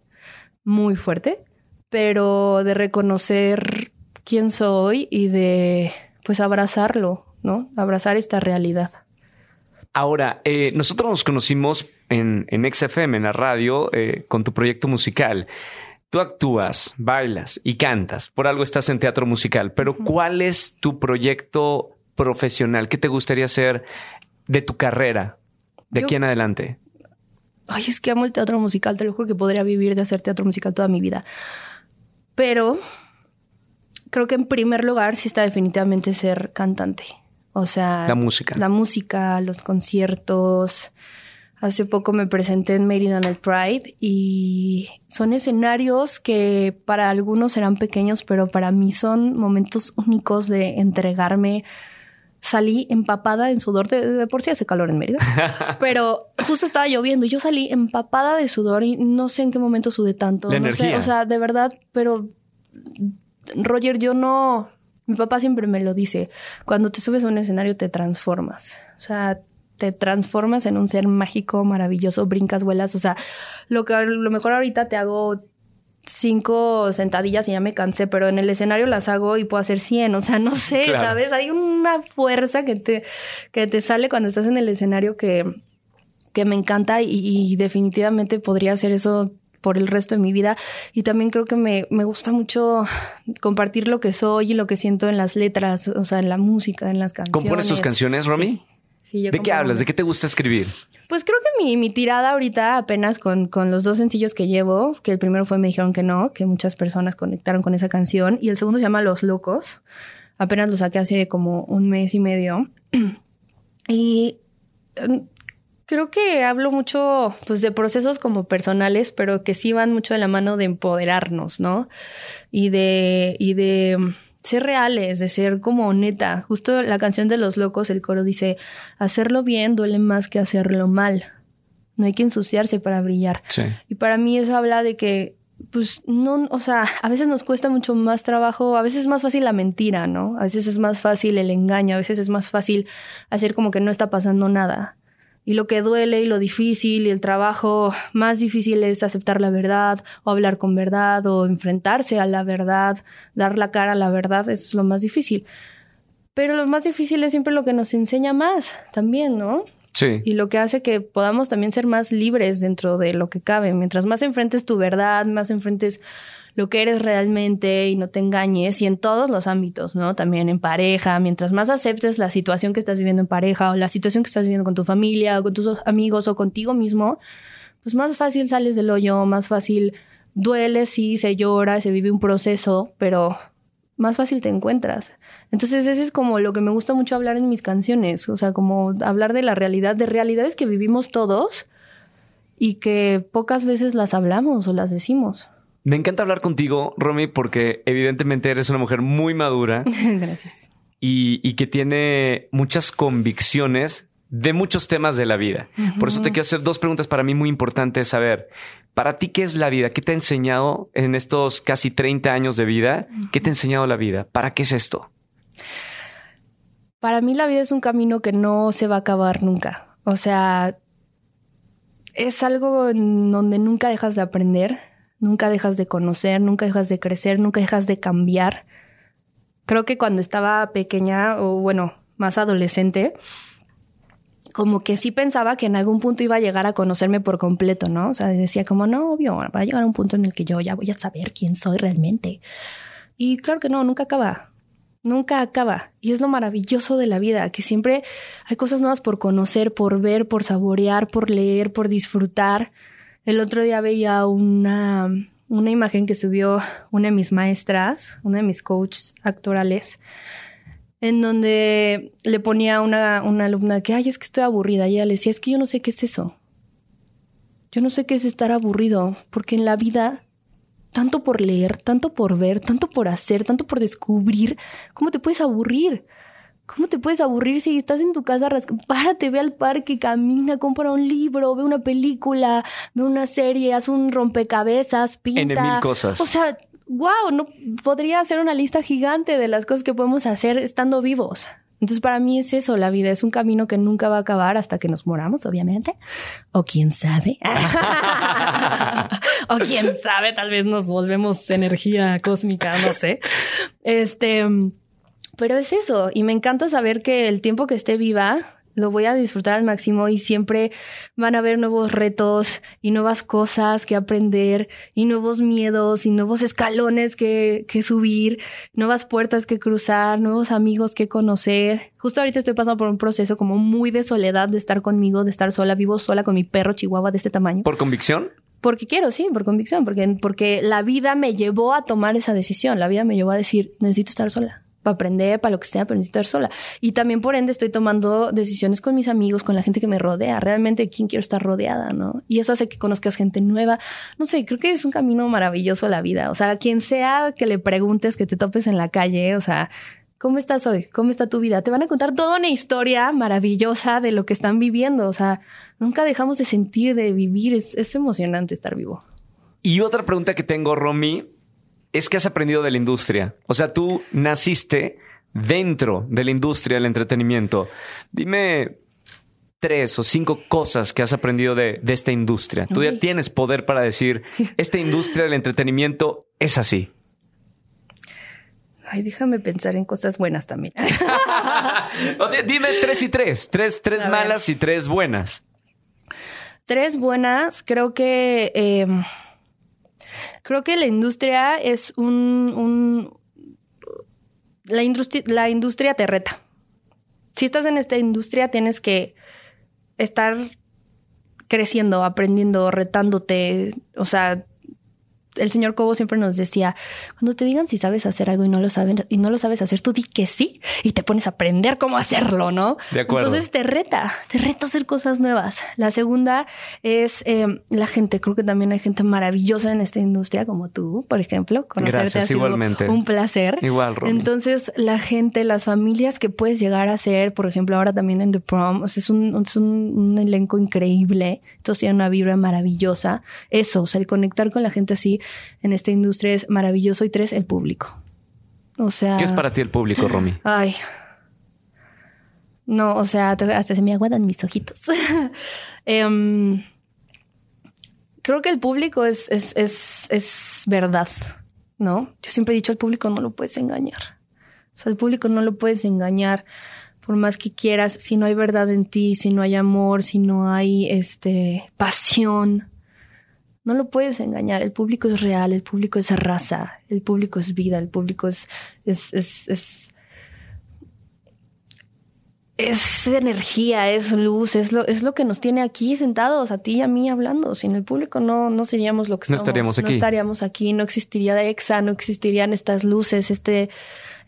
muy fuerte, pero de reconocer quién soy y de pues abrazarlo, ¿no? Abrazar esta realidad. Ahora, eh, nosotros nos conocimos en, en XFM, en la radio, eh, con tu proyecto musical. Tú actúas, bailas y cantas. Por algo estás en teatro musical. Pero ¿cuál es tu proyecto profesional? ¿Qué te gustaría hacer de tu carrera de aquí en adelante? Ay, es que amo el teatro musical. Te lo juro que podría vivir de hacer teatro musical toda mi vida. Pero creo que en primer lugar sí está definitivamente ser cantante. O sea, la música. La música, los conciertos. Hace poco me presenté en Mérida en el Pride y son escenarios que para algunos serán pequeños, pero para mí son momentos únicos de entregarme. Salí empapada en sudor, de, por sí hace calor en Mérida, (laughs) pero justo estaba lloviendo y yo salí empapada de sudor y no sé en qué momento sudé tanto. no Sé, o sea, de verdad, pero Roger, yo no, mi papá siempre me lo dice, cuando te subes a un escenario te transformas, o sea, te transformas en un ser mágico, maravilloso, brincas, vuelas, o sea, lo que lo mejor ahorita te hago cinco sentadillas y ya me cansé, pero en el escenario las hago y puedo hacer 100, o sea, no (laughs) sé, ¿sabes? Hay una fuerza que te, que te sale cuando estás en el escenario que, que me encanta y, definitivamente podría hacer eso por el resto de mi vida. Y también creo que me, me, gusta mucho compartir lo que soy y lo que siento en las letras, o sea, en la música, en las canciones. ¿Compones tus canciones, Romy? Sí. ¿De qué hablas? ¿De qué te gusta escribir? Pues creo que mi, mi tirada ahorita, apenas con, con, los dos sencillos que llevo, que el primero fue Me dijeron que no, que muchas personas conectaron con esa canción, y el segundo se llama Los Locos. Apenas lo saqué hace como un mes y medio. (clears throat) y mm, creo que hablo mucho pues de procesos como personales, pero que sí van mucho de la mano de empoderarnos, ¿no? Y de, y de ser reales, de ser como neta. Justo la canción de Los Locos, el coro dice, hacerlo bien duele más que hacerlo mal. No hay que ensuciarse para brillar. Y para mí eso habla de que, pues, no, o sea, a veces nos cuesta mucho más trabajo, a veces es más fácil la mentira, ¿no? A veces es más fácil el engaño, a veces es más fácil hacer como que no está pasando nada. Y lo que duele y lo difícil y el trabajo más difícil es aceptar la verdad o hablar con verdad o enfrentarse a la verdad, dar la cara a la verdad, eso es lo más difícil. Pero lo más difícil es siempre lo que nos enseña más también, ¿no? Sí. Y lo que hace que podamos también ser más libres dentro de lo que cabe. Mientras más enfrentes tu verdad, más enfrentes lo que eres realmente y no te engañes y en todos los ámbitos, ¿no? También en pareja, mientras más aceptes la situación que estás viviendo en pareja o la situación que estás viviendo con tu familia o con tus amigos o contigo mismo, pues más fácil sales del hoyo, más fácil duele, sí, se llora, se vive un proceso, pero más fácil te encuentras. Entonces, ese es como lo que me gusta mucho hablar en mis canciones, o sea, como hablar de la realidad, de realidades que vivimos todos y que pocas veces las hablamos o las decimos. Me encanta hablar contigo, Romy, porque evidentemente eres una mujer muy madura. (laughs) Gracias. Y, que tiene muchas convicciones de muchos temas de la vida. Por eso te quiero hacer dos preguntas para mí muy importantes. Saber, para ti, ¿qué es la vida? ¿Qué te ha enseñado en estos casi 30 años de vida? ¿Qué te ha enseñado la vida? ¿Para qué es esto? Para mí la vida es un camino que no se va a acabar nunca. O sea, es algo en donde nunca dejas de aprender nunca dejas de conocer, nunca dejas de crecer, nunca dejas de cambiar. Creo que cuando estaba pequeña o bueno, más adolescente, como que sí pensaba que en algún punto iba a llegar a conocerme por completo, ¿no? O sea, decía como, no, obvio, va a llegar a un punto en el que yo ya voy a saber quién soy realmente. Y claro que no, nunca acaba. Nunca acaba. Y es lo maravilloso de la vida, que siempre hay cosas nuevas por conocer, por ver, por saborear, por leer, por disfrutar. El otro día veía una, una imagen que subió una de mis maestras, una de mis coaches actorales, en donde le ponía una, una alumna que, ay, es que estoy aburrida. Y ella le decía, es que yo no sé qué es eso. Yo no sé qué es estar aburrido, porque en la vida, tanto por leer, tanto por ver, tanto por hacer, tanto por descubrir, ¿cómo te puedes aburrir? ¿Cómo te puedes aburrir si estás en tu casa? Párate, ve al parque, camina, compra un libro, ve una película, ve una serie, haz un rompecabezas, pinta. En mil cosas. O sea, wow, no podría hacer una lista gigante de las cosas que podemos hacer estando vivos. Entonces, para mí es eso, la vida es un camino que nunca va a acabar hasta que nos moramos, obviamente. O quién sabe. (laughs) o quién sabe, tal vez nos volvemos energía cósmica, no sé. Este. Pero es eso, y me encanta saber que el tiempo que esté viva lo voy a disfrutar al máximo y siempre van a haber nuevos retos y nuevas cosas que aprender y nuevos miedos y nuevos escalones que, que subir, nuevas puertas que cruzar, nuevos amigos que conocer. Justo ahorita estoy pasando por un proceso como muy de soledad, de estar conmigo, de estar sola, vivo sola con mi perro chihuahua de este tamaño. ¿Por convicción? Porque quiero, sí, por convicción, porque, porque la vida me llevó a tomar esa decisión, la vida me llevó a decir, necesito estar sola para aprender, para lo que sea, pero necesito estar sola. Y también por ende estoy tomando decisiones con mis amigos, con la gente que me rodea, realmente quién quiero estar rodeada, ¿no? Y eso hace que conozcas gente nueva. No sé, creo que es un camino maravilloso a la vida. O sea, quien sea que le preguntes, que te topes en la calle, o sea, ¿cómo estás hoy? ¿Cómo está tu vida? Te van a contar toda una historia maravillosa de lo que están viviendo. O sea, nunca dejamos de sentir, de vivir. Es, es emocionante estar vivo. Y otra pregunta que tengo, Romy, es que has aprendido de la industria. O sea, tú naciste dentro de la industria del entretenimiento. Dime, tres o cinco cosas que has aprendido de, esta industria. Tú ya tienes poder para decir, (laughs) esta industria del entretenimiento es así. Ay, déjame pensar en cosas buenas también. (laughs) Dime tres y tres. Tres, tres malas y tres buenas. Tres buenas. Creo que. Em, creo que la industria es un. la, industria, la industria te reta. Si estás en esta industria, tienes que estar creciendo, aprendiendo, retándote. O sea, el señor Cobo siempre nos decía, cuando te digan si sabes hacer algo y no lo saben y no lo sabes hacer, tú di que sí y te pones a aprender cómo hacerlo, ¿no? De acuerdo. Entonces te reta, te reta a hacer cosas nuevas. La segunda es eh, la gente. Creo que también hay gente maravillosa en esta industria, como tú, por ejemplo. Conocerte Gracias, ha sido igualmente. un placer. Igual, Romy. Entonces, la gente, las familias que puedes llegar a ser, por ejemplo, ahora también en The Prom, es, un, es un, elenco increíble. Entonces, tiene una vibra maravillosa. Eso, o sea, el conectar con la gente así en esta industria es maravilloso. Y tres, el público. O sea. ¿Qué es para ti el público, Romy? Ay. No, o sea, hasta se me aguadan mis ojitos. (laughs) Em, creo que el público es, es, es, es verdad, ¿no? Yo siempre he dicho, al público no lo puedes engañar. O sea, el público no lo puedes engañar por más que quieras, si no hay verdad en ti, si no hay amor, si no hay este pasión, no lo puedes engañar. El público es real, el público es raza, el público es vida, el público es, es, es, es, energía, es luz, es lo, es lo que nos tiene aquí sentados, a ti y a mí hablando. Sin el público no, no seríamos lo que no Estaríamos aquí. No estaríamos aquí, no existiría EXA, no existirían estas luces, este,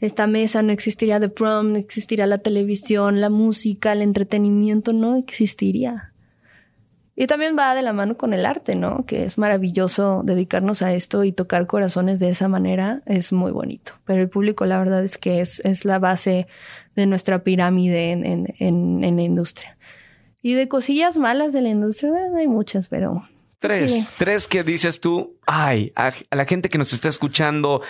esta mesa, no existiría The Prom, no existiría la televisión, la música, el entretenimiento, no existiría. Y también va de la mano con el arte, ¿no? Que es maravilloso dedicarnos a esto y tocar corazones de esa manera, es muy bonito. Pero el público, la verdad es que es, es la base de nuestra pirámide en, en, en, la industria. Y de cosillas malas de la industria, hay muchas, pero... Tres, tres que dices tú, ay, a, la gente que nos está escuchando,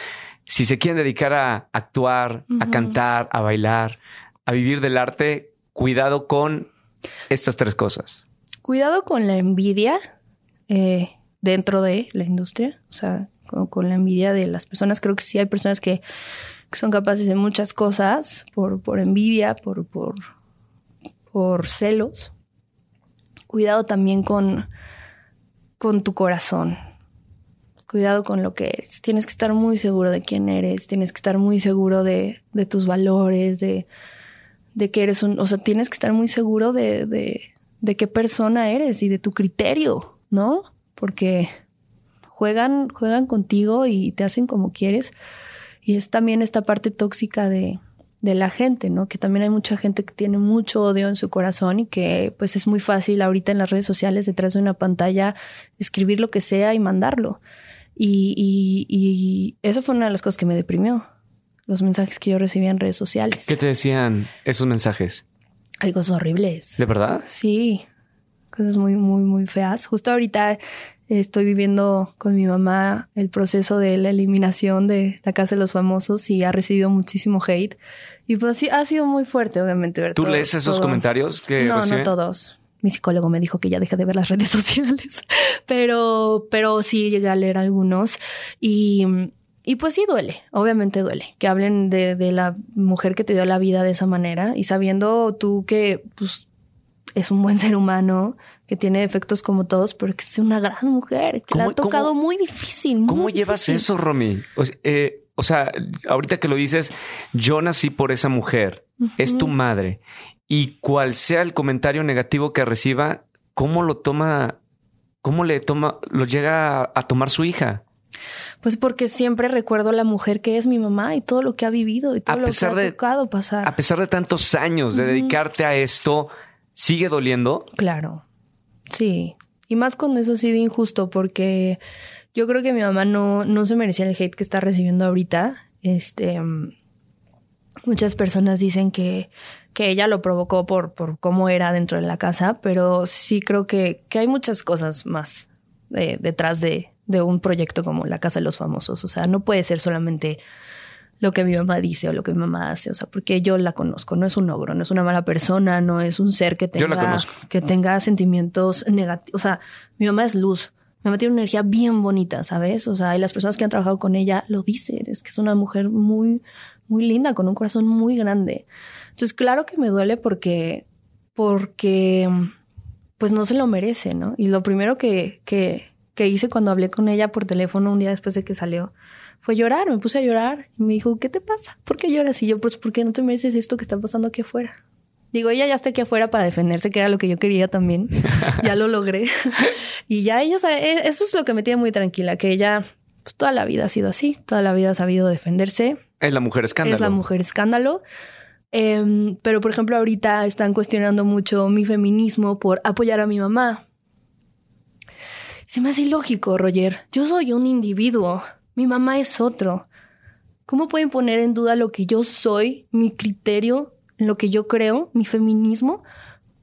si se quieren dedicar a actuar, a cantar, a bailar, a vivir del arte, cuidado con estas tres cosas. Cuidado con la envidia eh, dentro de la industria, o sea, con, la envidia de las personas. Creo que sí hay personas que, son capaces de muchas cosas por, envidia, por, por, por celos. Cuidado también con, con tu corazón. Cuidado con lo que eres. Tienes que estar muy seguro de quién eres. Tienes que estar muy seguro de, tus valores, de, que eres un... O sea, tienes que estar muy seguro de, de qué persona eres y de tu criterio, ¿no? Porque juegan, juegan contigo y te hacen como quieres. Y es también esta parte tóxica de, de la gente, ¿no? Que también hay mucha gente que tiene mucho odio en su corazón y que pues es muy fácil ahorita en las redes sociales detrás de una pantalla escribir lo que sea y mandarlo. Y, y, y eso fue una de las cosas que me deprimió, los mensajes que yo recibía en redes sociales. ¿Qué te decían esos mensajes? Hay cosas horribles. ¿De verdad? Sí, cosas muy, muy, muy feas. Justo ahorita estoy viviendo con mi mamá el proceso de la eliminación de la Casa de los Famosos y ha recibido muchísimo hate. Y pues sí, ha sido muy fuerte, obviamente. Ver ¿Tú lees esos comentarios que No, no todos. Mi psicólogo me dijo que ya deje de ver las redes (laughs) sociales, pero, pero sí llegué a leer algunos y y pues sí duele, obviamente duele, que hablen de, de, la mujer que te dio la vida de esa manera y sabiendo tú que pues, es un buen (laughs) ser humano, que tiene defectos como todos, pero que es una gran mujer, que le ha tocado muy difícil. ¿Cómo llevas eso, Romy? Eh, o sea, ahorita que lo dices, yo nací por esa mujer, es tu madre, y cual sea el comentario negativo que reciba, ¿cómo lo toma, cómo le toma, lo llega a tomar su hija? Pues porque siempre recuerdo a la mujer que es mi mamá y todo lo que ha vivido y todo lo que ha tocado pasar. A pesar de tantos años de dedicarte a esto, ¿sigue doliendo? Claro, sí. Y más cuando eso ha sido injusto porque yo creo que mi mamá no, no se merecía el hate que está recibiendo ahorita. Este, muchas personas dicen que, que ella lo provocó por, por cómo era dentro de la casa, pero sí creo que, que hay muchas cosas más eh, detrás de, de un proyecto como La Casa de los Famosos. O sea, no puede ser solamente lo que mi mamá dice o lo que mi mamá hace, o sea, porque yo la conozco, no es un ogro, no es una mala persona, no es un ser que tenga, que tenga sentimientos negativos, o sea, mi mamá es luz, mi mamá tiene una energía bien bonita, ¿sabes? O sea, y las personas que han trabajado con ella lo dicen, es que es una mujer muy, muy linda, con un corazón muy grande. Entonces, claro que me duele porque, porque, pues no se lo merece, ¿no? Y lo primero que, que, que hice cuando hablé con ella por teléfono un día después de que salió, fue llorar, me puse a llorar y me dijo, ¿qué te pasa? ¿Por qué lloras? Y yo, pues, ¿por qué no te mereces esto que está pasando aquí afuera? Digo, ella ya está aquí afuera para defenderse, que era lo que yo quería también. (laughs) ya lo logré. y ya ella, e, eso es lo que me tiene muy tranquila, que ella, pues toda la vida ha sido así, toda la vida ha sabido defenderse. Es la mujer escándalo. Es la mujer escándalo. Em, pero, por ejemplo, ahorita están cuestionando mucho mi feminismo por apoyar a mi mamá. Se me hace ilógico, Roger. Yo soy un individuo. Mi mamá es otro. ¿Cómo pueden poner en duda lo que yo soy, mi criterio, lo que yo creo, mi feminismo,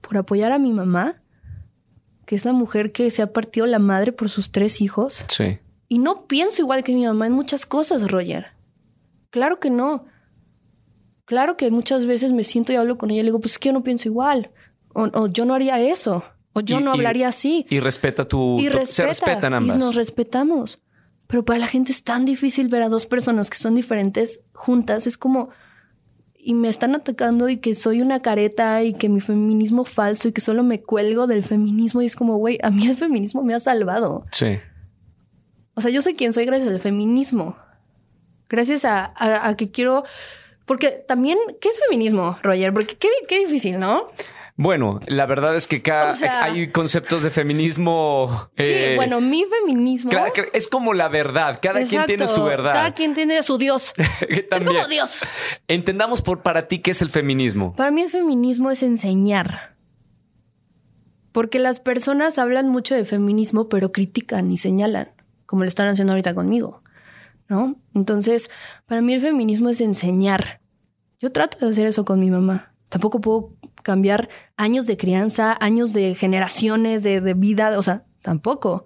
por apoyar a mi mamá, que es la mujer que se ha partido la madre por sus tres hijos? Sí. Y no pienso igual que mi mamá en muchas cosas, Roger. Claro que no. Claro que muchas veces me siento y hablo con ella y le digo, pues es que yo no pienso igual. O, yo no haría eso. O yo no hablaría así. Y respeta tu... Y se respetan ambas. Y nos respetamos. Pero para la gente es tan difícil ver a dos personas que son diferentes juntas. Es como, y me están atacando y que soy una careta y que mi feminismo falso y que solo me cuelgo del feminismo. Y es como, güey, a mí el feminismo me ha salvado. Sí. O sea, yo soy quien soy gracias al feminismo. Gracias a, que quiero... Porque también, ¿qué es feminismo, Roger? Porque qué, qué difícil, ¿no? Bueno, la verdad es que cada, hay conceptos de feminismo. sí, eh, bueno, mi feminismo. es como la verdad. Cada quien tiene su verdad. Cada quien tiene su Dios. (laughs) es como Dios. Entendamos por para ti qué es el feminismo. Para mí el feminismo es enseñar. Porque las personas hablan mucho de feminismo, pero critican y señalan, como lo están haciendo ahorita conmigo. ¿No? Entonces, para mí el feminismo es enseñar. Yo trato de hacer eso con mi mamá. Tampoco puedo cambiar años de crianza, años de generaciones de, vida, o sea, tampoco.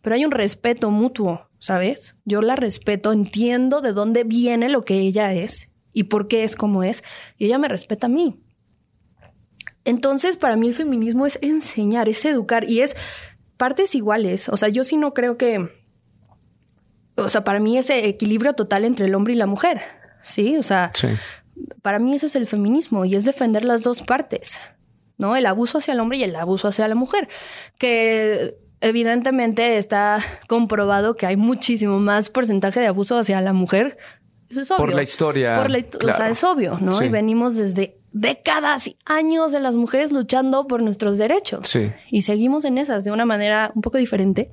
Pero hay un respeto mutuo, ¿sabes? Yo la respeto, entiendo de dónde viene lo que ella es y por qué es como es, y ella me respeta a mí. Entonces, para mí el feminismo es enseñar, es educar y es partes iguales. O sea, yo sí no creo que, o sea, para mí ese equilibrio total entre el hombre y la mujer, ¿sí? O sea, sí para mí eso es el feminismo y es defender las dos partes, ¿no? El abuso hacia el hombre y el abuso hacia la mujer, que evidentemente está comprobado que hay muchísimo más porcentaje de abuso hacia la mujer. Eso es obvio. Por la historia. O sea, es obvio, ¿no? Y venimos desde décadas y años de las mujeres luchando por nuestros derechos. Sí. Y seguimos en esas de una manera un poco diferente,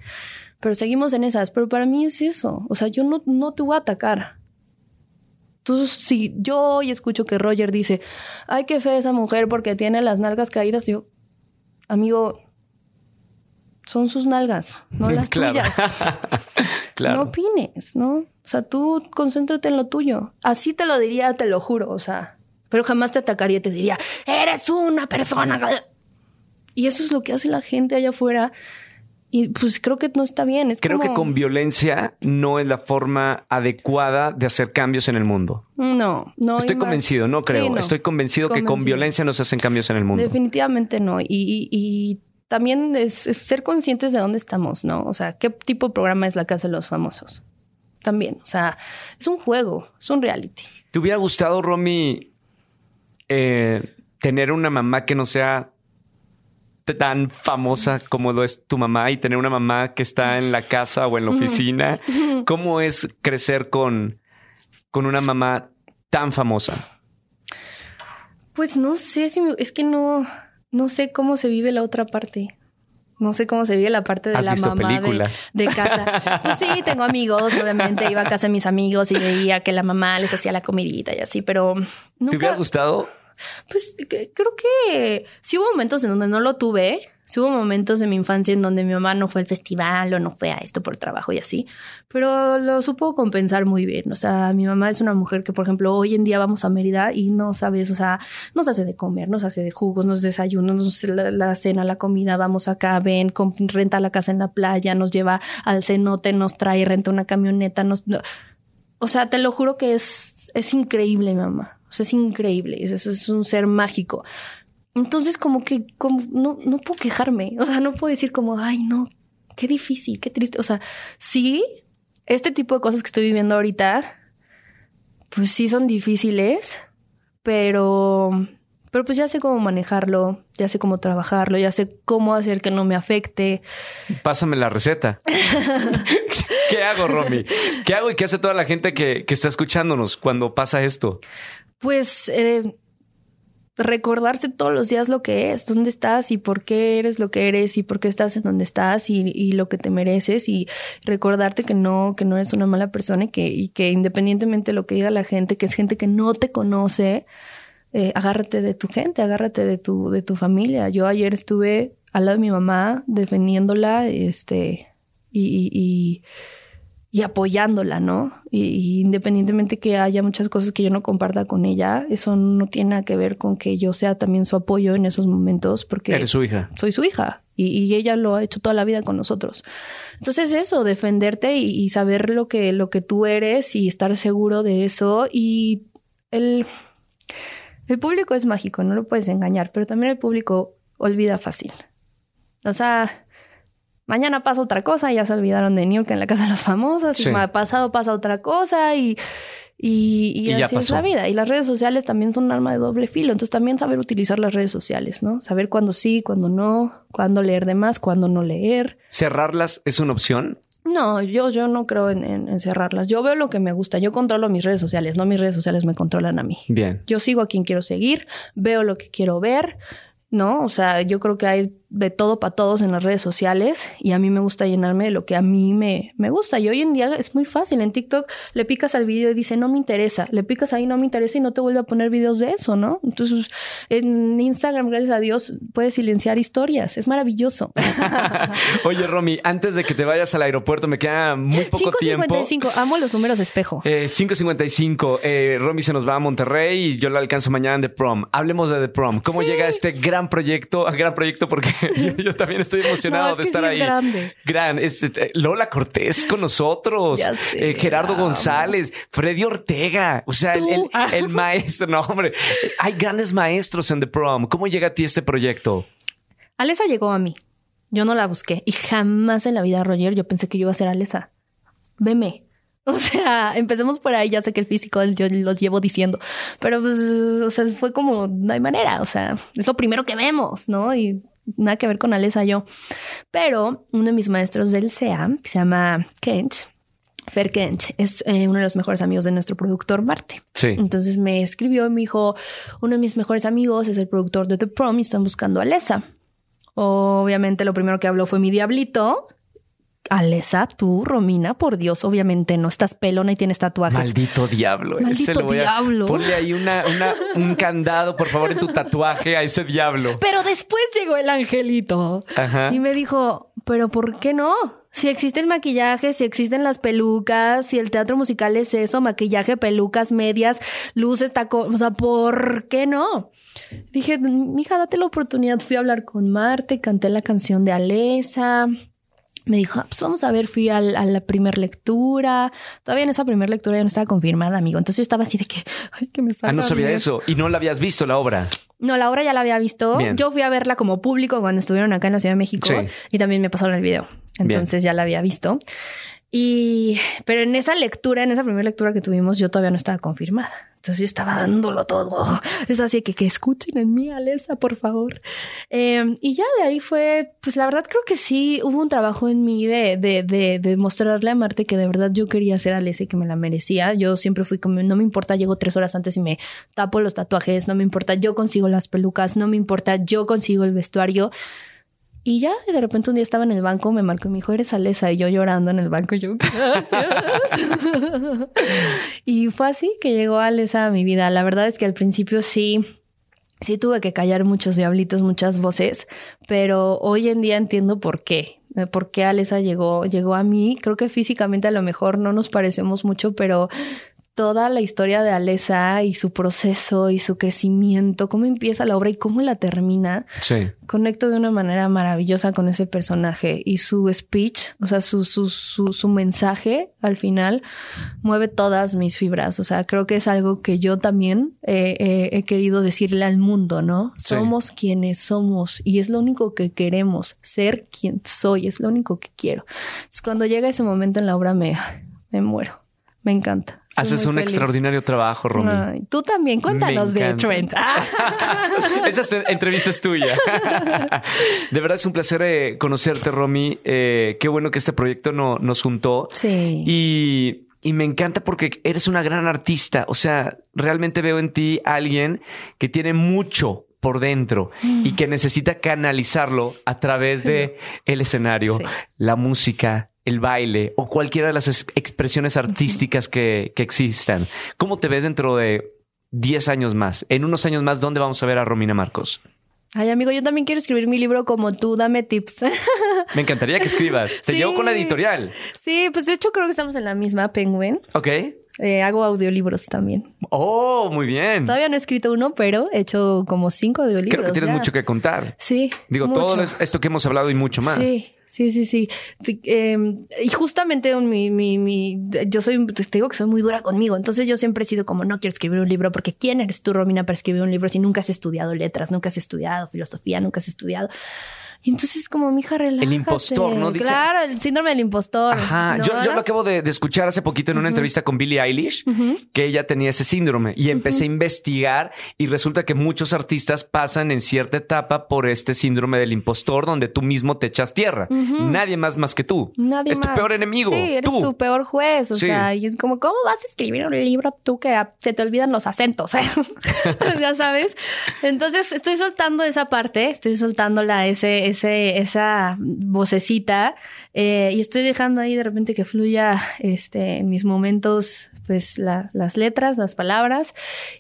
pero seguimos en esas. Pero para mí es eso. O sea, yo no, no te voy a atacar. Entonces, si yo hoy escucho que Roger dice, ay, qué fe esa mujer porque tiene las nalgas caídas, yo, amigo, son sus nalgas, no (laughs) las tuyas. (laughs) claro. No opines, ¿no? O sea, tú concéntrate en lo tuyo. Así te lo diría, te lo juro, o sea, pero jamás te atacaría y te diría, eres una persona. Y eso es lo que hace la gente allá afuera y pues creo que no está bien. creo que con violencia no es la forma adecuada de hacer cambios en el mundo. No, no. Estoy convencido, no creo. Estoy convencido, que con violencia no se hacen cambios en el mundo. Definitivamente no. Y, también es, ser conscientes de dónde estamos, ¿no? O sea, qué tipo de programa es la Casa de los Famosos. También, o sea, es un juego, es un reality. ¿Te hubiera gustado, Romy, eh, tener una mamá que no sea tan famosa como lo es tu mamá y tener una mamá que está en la casa o en la oficina. ¿Cómo es crecer con, con una mamá tan famosa? Pues no sé si es que no, no sé cómo se vive la otra parte. No sé cómo se vive la parte de la mamá de, casa. Pues sí, tengo amigos, obviamente iba a casa de mis amigos y veía que la mamá les hacía la comidita y así, pero nunca... ¿Te hubiera gustado pues creo que sí hubo momentos en donde no lo tuve. Sí hubo momentos de mi infancia en donde mi mamá no fue al festival o no fue a esto por trabajo y así, pero lo supo compensar muy bien. O sea, mi mamá es una mujer que, por ejemplo, hoy en día vamos a Mérida y no sabes, o sea, nos hace de comer, nos hace de jugos, nos desayunos, nos la, cena, la comida, vamos acá, ven, renta la casa en la playa, nos lleva al cenote, nos trae, renta una camioneta, nos... O sea, te lo juro que es es, increíble, mamá. O sea, es increíble. Es, es un ser mágico. Entonces, como que como, no, no puedo quejarme. O sea, no puedo decir como, ay, no, qué difícil, qué triste. O sea, sí, este tipo de cosas que estoy viviendo ahorita, pues sí son difíciles, pero, pero pues ya sé cómo manejarlo, ya sé cómo trabajarlo, ya sé cómo hacer que no me afecte. Pásame la receta. (laughs) ¿Qué hago, Romy? ¿Qué hago y qué hace toda la gente que, que está escuchándonos cuando pasa esto? Pues eh, recordarse todos los días lo que es, dónde estás y por qué eres lo que eres y por qué estás en donde estás y, lo que te mereces y recordarte que no, que no eres una mala persona y que, y que independientemente de lo que diga la gente, que es gente que no te conoce, eh, agárrate de tu gente, agárrate de tu, de tu familia. Yo ayer estuve al lado de mi mamá defendiéndola, este, y, y y apoyándola, ¿no? Y, independientemente que haya muchas cosas que yo no comparta con ella, eso no tiene nada que ver con que yo sea también su apoyo en esos momentos, porque... Eres su hija. Soy su hija y, ella lo ha hecho toda la vida con nosotros. Entonces eso, defenderte y, saber lo que, lo que tú eres y estar seguro de eso y el... El público es mágico, no lo puedes engañar, pero también el público olvida fácil. O sea, mañana pasa otra cosa, ya se olvidaron de New York en la casa de los famosos, y pasado pasa otra cosa y, y, así es la vida. Y las redes sociales también son un arma de doble filo, entonces también saber utilizar las redes sociales, ¿no? Saber cuándo sí, cuándo no, cuándo leer de más, cuándo no leer. ¿Cerrarlas es una opción? No, yo, yo no creo en, en, cerrarlas. Yo veo lo que me gusta. Yo controlo mis redes sociales, no mis redes sociales me controlan a mí. Bien. Yo sigo a quien quiero seguir, veo lo que quiero ver, ¿no? O sea, yo creo que hay de todo para todos en las redes sociales y a mí me gusta llenarme de lo que a mí me, me gusta. Y hoy en día es muy fácil. En TikTok le picas al video y dice no me interesa. Le picas ahí no me interesa y no te vuelve a poner videos de eso, ¿no? Entonces en Instagram, gracias a Dios, puedes silenciar historias. Es maravilloso. (laughs) Oye, Romy, antes de que te vayas al aeropuerto, me queda muy poco 555. tiempo. Amo los números de espejo. Eh, 555. Eh, Romy se nos va a Monterrey y yo la alcanzo mañana en The Prom. Hablemos de The Prom. ¿Cómo llega este gran proyecto? Gran proyecto porque (laughs) yo, también estoy emocionado de estar ahí. Gran. Este, Lola Cortés con nosotros. Eh, Gerardo González, Freddy Ortega. O sea, el, maestro. No, hombre. Hay grandes maestros en The Prom. ¿Cómo llega a ti este proyecto? Alesa llegó a mí. Yo no la busqué. Y jamás en la vida, Roger, yo pensé que yo iba a ser Alesa. Veme. O sea, empecemos por ahí. Ya sé que el físico yo lo llevo diciendo, pero pues, o sea, fue como no hay manera. O sea, es lo primero que vemos, ¿no? Y nada que ver con Alesa yo. Pero uno de mis maestros del CEA, que se llama Kench, Fer Kench, es eh, uno de los mejores amigos de nuestro productor Marte. Sí. Entonces me escribió y me dijo, uno de mis mejores amigos es el productor de The Prom y están buscando a Alesa. Obviamente lo primero que habló fue mi diablito, Alesa, tú, Romina, por Dios, obviamente no estás pelona y tienes tatuajes. Maldito diablo. Maldito diablo. ponle ahí una, un candado, por favor, en tu tatuaje a ese diablo. Pero después llegó el angelito y me dijo, pero ¿por qué no? Si existe el maquillaje, si existen las pelucas, si el teatro musical es eso, maquillaje, pelucas, medias, luces, taco, o sea, ¿por qué no? Dije, mija, date la oportunidad. Fui a hablar con Marte, canté la canción de Alesa me dijo, ah, pues vamos a ver, fui a la primera lectura. Todavía en esa primera lectura ya no estaba confirmada, amigo. Entonces yo estaba así de que, (laughs) ay, que me Ah, no sabía eso. ¿Y no la habías visto la obra? No, la obra ya la había visto. Yo fui a verla como público cuando estuvieron acá en la Ciudad de México y también me pasaron el video. Entonces ya la había visto. Y, pero en esa lectura, en esa primera lectura que tuvimos, yo todavía no estaba confirmada. Entonces yo estaba dándolo todo. Es así que que escuchen en mí, Alesa, por favor. Em, y ya de ahí fue, pues la verdad creo que sí hubo un trabajo en mí de, de, de, de mostrarle a Marte que de verdad yo quería ser Alesa y que me la merecía. Yo siempre fui como, no me importa, llego tres horas antes y me tapo los tatuajes, no me importa, yo consigo las pelucas, no me importa, yo consigo el vestuario. Y ya de repente un día estaba en el banco, me marcó y me dijo, eres Alesa. Y yo llorando en el banco, yo, gracias. (laughs) y fue así que llegó Alesa a mi vida. La verdad es que al principio sí, sí tuve que callar muchos diablitos, muchas voces, pero hoy en día entiendo por qué. Eh, por qué Alesa llegó, llegó a mí. Creo que físicamente a lo mejor no nos parecemos mucho, pero toda la historia de Alesa y su proceso y su crecimiento, cómo empieza la obra y cómo la termina, sí. conecto de una manera maravillosa con ese personaje y su speech, o sea, su, su, su, su mensaje al final mueve todas mis fibras. O sea, creo que es algo que yo también he querido decirle al mundo, ¿no? Somos quienes somos y es lo único que queremos, ser quien soy, es lo único que quiero. Entonces, cuando llega ese momento en la obra me, me muero. Me encanta. Haces un extraordinario trabajo, Romy. tú también, cuéntanos de Trent. (laughs) (laughs) Esa entrevista es tuya. (laughs) de verdad es un placer eh, conocerte, Romy. Eh, qué bueno que este proyecto no, nos juntó. Sí. Y, y me encanta porque eres una gran artista. O sea, realmente veo en ti a alguien que tiene mucho por dentro y que necesita canalizarlo a través de el escenario, la música, el baile o cualquiera de las expresiones artísticas que, que existan. ¿Cómo te ves dentro de 10 años más? En unos años más, ¿dónde vamos a ver a Romina Marcos? Ay, amigo, yo también quiero escribir mi libro como tú, dame tips. (laughs) Me encantaría que escribas. Te llevo con la editorial. Sí, pues de hecho creo que estamos en la misma, Penguin. Ok. Eh, hago audiolibros también. Oh, muy bien. Todavía no he escrito uno, pero he hecho como cinco audiolibros. Creo que tienes mucho que contar. Sí. Digo, todo esto que hemos hablado y mucho más. Sí. Sí, sí, sí. Em, y justamente mi, mi, mi, yo soy, te digo que soy muy dura conmigo. Entonces yo siempre he sido como, no quiero escribir un libro porque ¿quién eres tú, Romina, para escribir un libro si nunca has estudiado letras, nunca has estudiado filosofía, nunca has estudiado? Y entonces como mi hija relájate. El impostor, ¿no? Claro, el síndrome del impostor. Ajá. Yo, yo, lo acabo de, escuchar hace poquito en una entrevista con Billie Eilish, que ella tenía ese síndrome. Y empecé a investigar y resulta que muchos artistas pasan en cierta etapa por este síndrome del impostor donde tú mismo te echas tierra. Nadie más más que tú. Nadie es tu peor enemigo. Sí, eres tu peor juez. O sea, y es como, ¿cómo vas a escribir un libro tú que se te olvidan los acentos? (laughs) ya sabes. Entonces estoy soltando esa parte, estoy soltando la ese ese, esa vocecita eh, y estoy dejando ahí de repente que fluya este, en mis momentos pues las letras, las palabras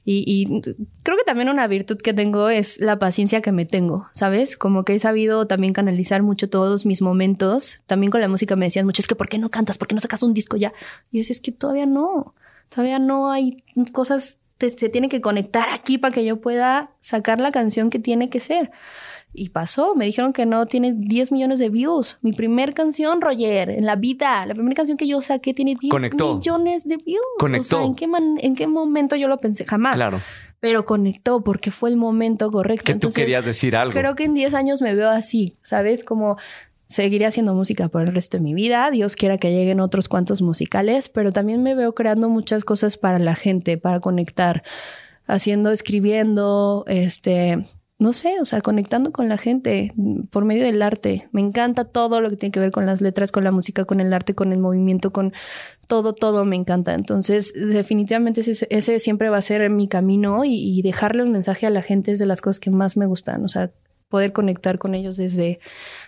y, creo que también una virtud que tengo es la paciencia que me tengo, ¿sabes? Como que he sabido también canalizar mucho todos mis momentos. También con la música me decían mucho, es que ¿por qué no cantas? ¿Por qué no sacas un disco ya? Y yo decía, es que todavía no, todavía no hay cosas, se tiene que conectar aquí para que yo pueda sacar la canción que tiene que ser. Y pasó, me dijeron que no tiene 10 millones de views. Mi primer canción, Roger, en la vida, la primera canción que yo saqué tiene 10 millones de views. Conectó. O sea, ¿en qué, ¿en qué momento yo lo pensé? Jamás. Claro. Pero conectó porque fue el momento correcto. Que tú querías decir algo. Creo que en 10 años me veo así, ¿sabes? Como seguiré haciendo música por el resto de mi vida. Dios quiera que lleguen otros cuantos musicales, pero también me veo creando muchas cosas para la gente, para conectar, haciendo, escribiendo, este no sé, o sea, conectando con la gente por medio del arte. Me encanta todo lo que tiene que ver con las letras, con la música, con el arte, con el movimiento, con todo, todo me encanta. Entonces, definitivamente ese, siempre va a ser mi camino y, y, dejarle un mensaje a la gente es de las cosas que más me gustan. O sea, poder conectar con ellos desde,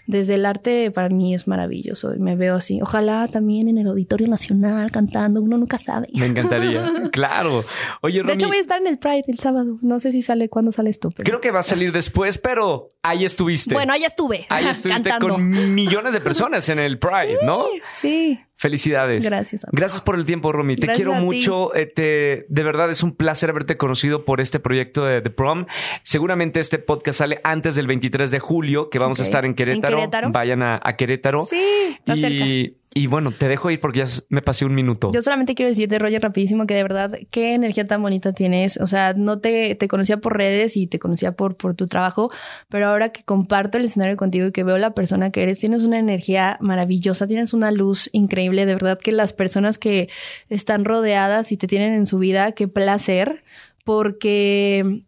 desde el arte para mí es maravilloso. Me veo así. Ojalá también en el Auditorio Nacional cantando, uno nunca sabe. Me encantaría. (laughs) claro. Oye, De hecho, voy a estar en el Pride el sábado. No sé si sale cuándo sale esto. Creo que va a salir después, pero ahí estuviste. Bueno, ahí estuve. Ahí estuviste con millones de personas en el Pride, ¿no? Sí. Felicidades. Gracias. Gracias por el tiempo, Romy. te quiero mucho. Eh, de verdad es un placer haberte conocido por este proyecto de The Prom. Seguramente este podcast sale antes del 23 de julio, que vamos a estar en Querétaro. Vayan a, Querétaro. Sí, está y, y bueno, te dejo ir porque ya me pasé un minuto. Yo solamente quiero decirte, Roger, rapidísimo, que de verdad, qué energía tan bonita tienes. O sea, no te, te conocía por redes y te conocía por, por tu trabajo, pero ahora que comparto el escenario contigo y que veo la persona que eres, tienes una energía maravillosa, tienes una luz increíble. De verdad que las personas que están rodeadas y te tienen en su vida, qué placer, porque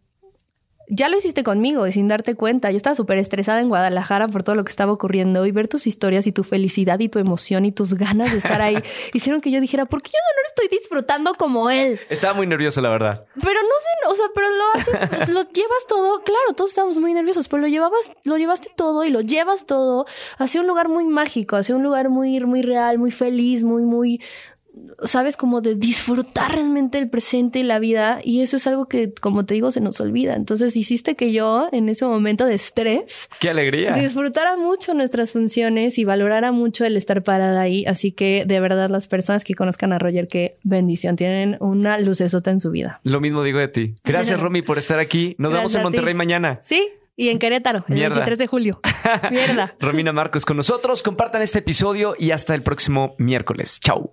ya lo hiciste conmigo y sin darte cuenta. Yo estaba súper estresada en Guadalajara por todo lo que estaba ocurriendo y ver tus historias y tu felicidad y tu emoción y tus ganas de estar ahí (laughs) hicieron que yo dijera, ¿por qué yo no lo estoy disfrutando como él? Estaba muy nervioso, la verdad. Pero no sé, o sea, pero lo haces, lo (laughs) llevas todo, claro, todos estábamos muy nerviosos, pero lo llevabas, lo llevaste todo y lo llevas todo hacia un lugar muy mágico, hacia un lugar muy, muy real, muy feliz, muy, muy, sabes, como de disfrutar realmente el presente y la vida. Y eso es algo que, como te digo, se nos olvida. Entonces hiciste que yo, en ese momento de estrés, qué alegría, disfrutara mucho nuestras funciones y valorara mucho el estar parada ahí. Así que de verdad, las personas que conozcan a Roger, qué bendición, tienen una lucesota en su vida. Lo mismo digo de ti. Gracias, (laughs) Romy, por estar aquí. Nos vemos en Monterrey mañana. Sí, y en Querétaro, el 23 de julio. (laughs) Mierda. Romina Marcos con nosotros. Compartan este episodio y hasta el próximo miércoles. Chau.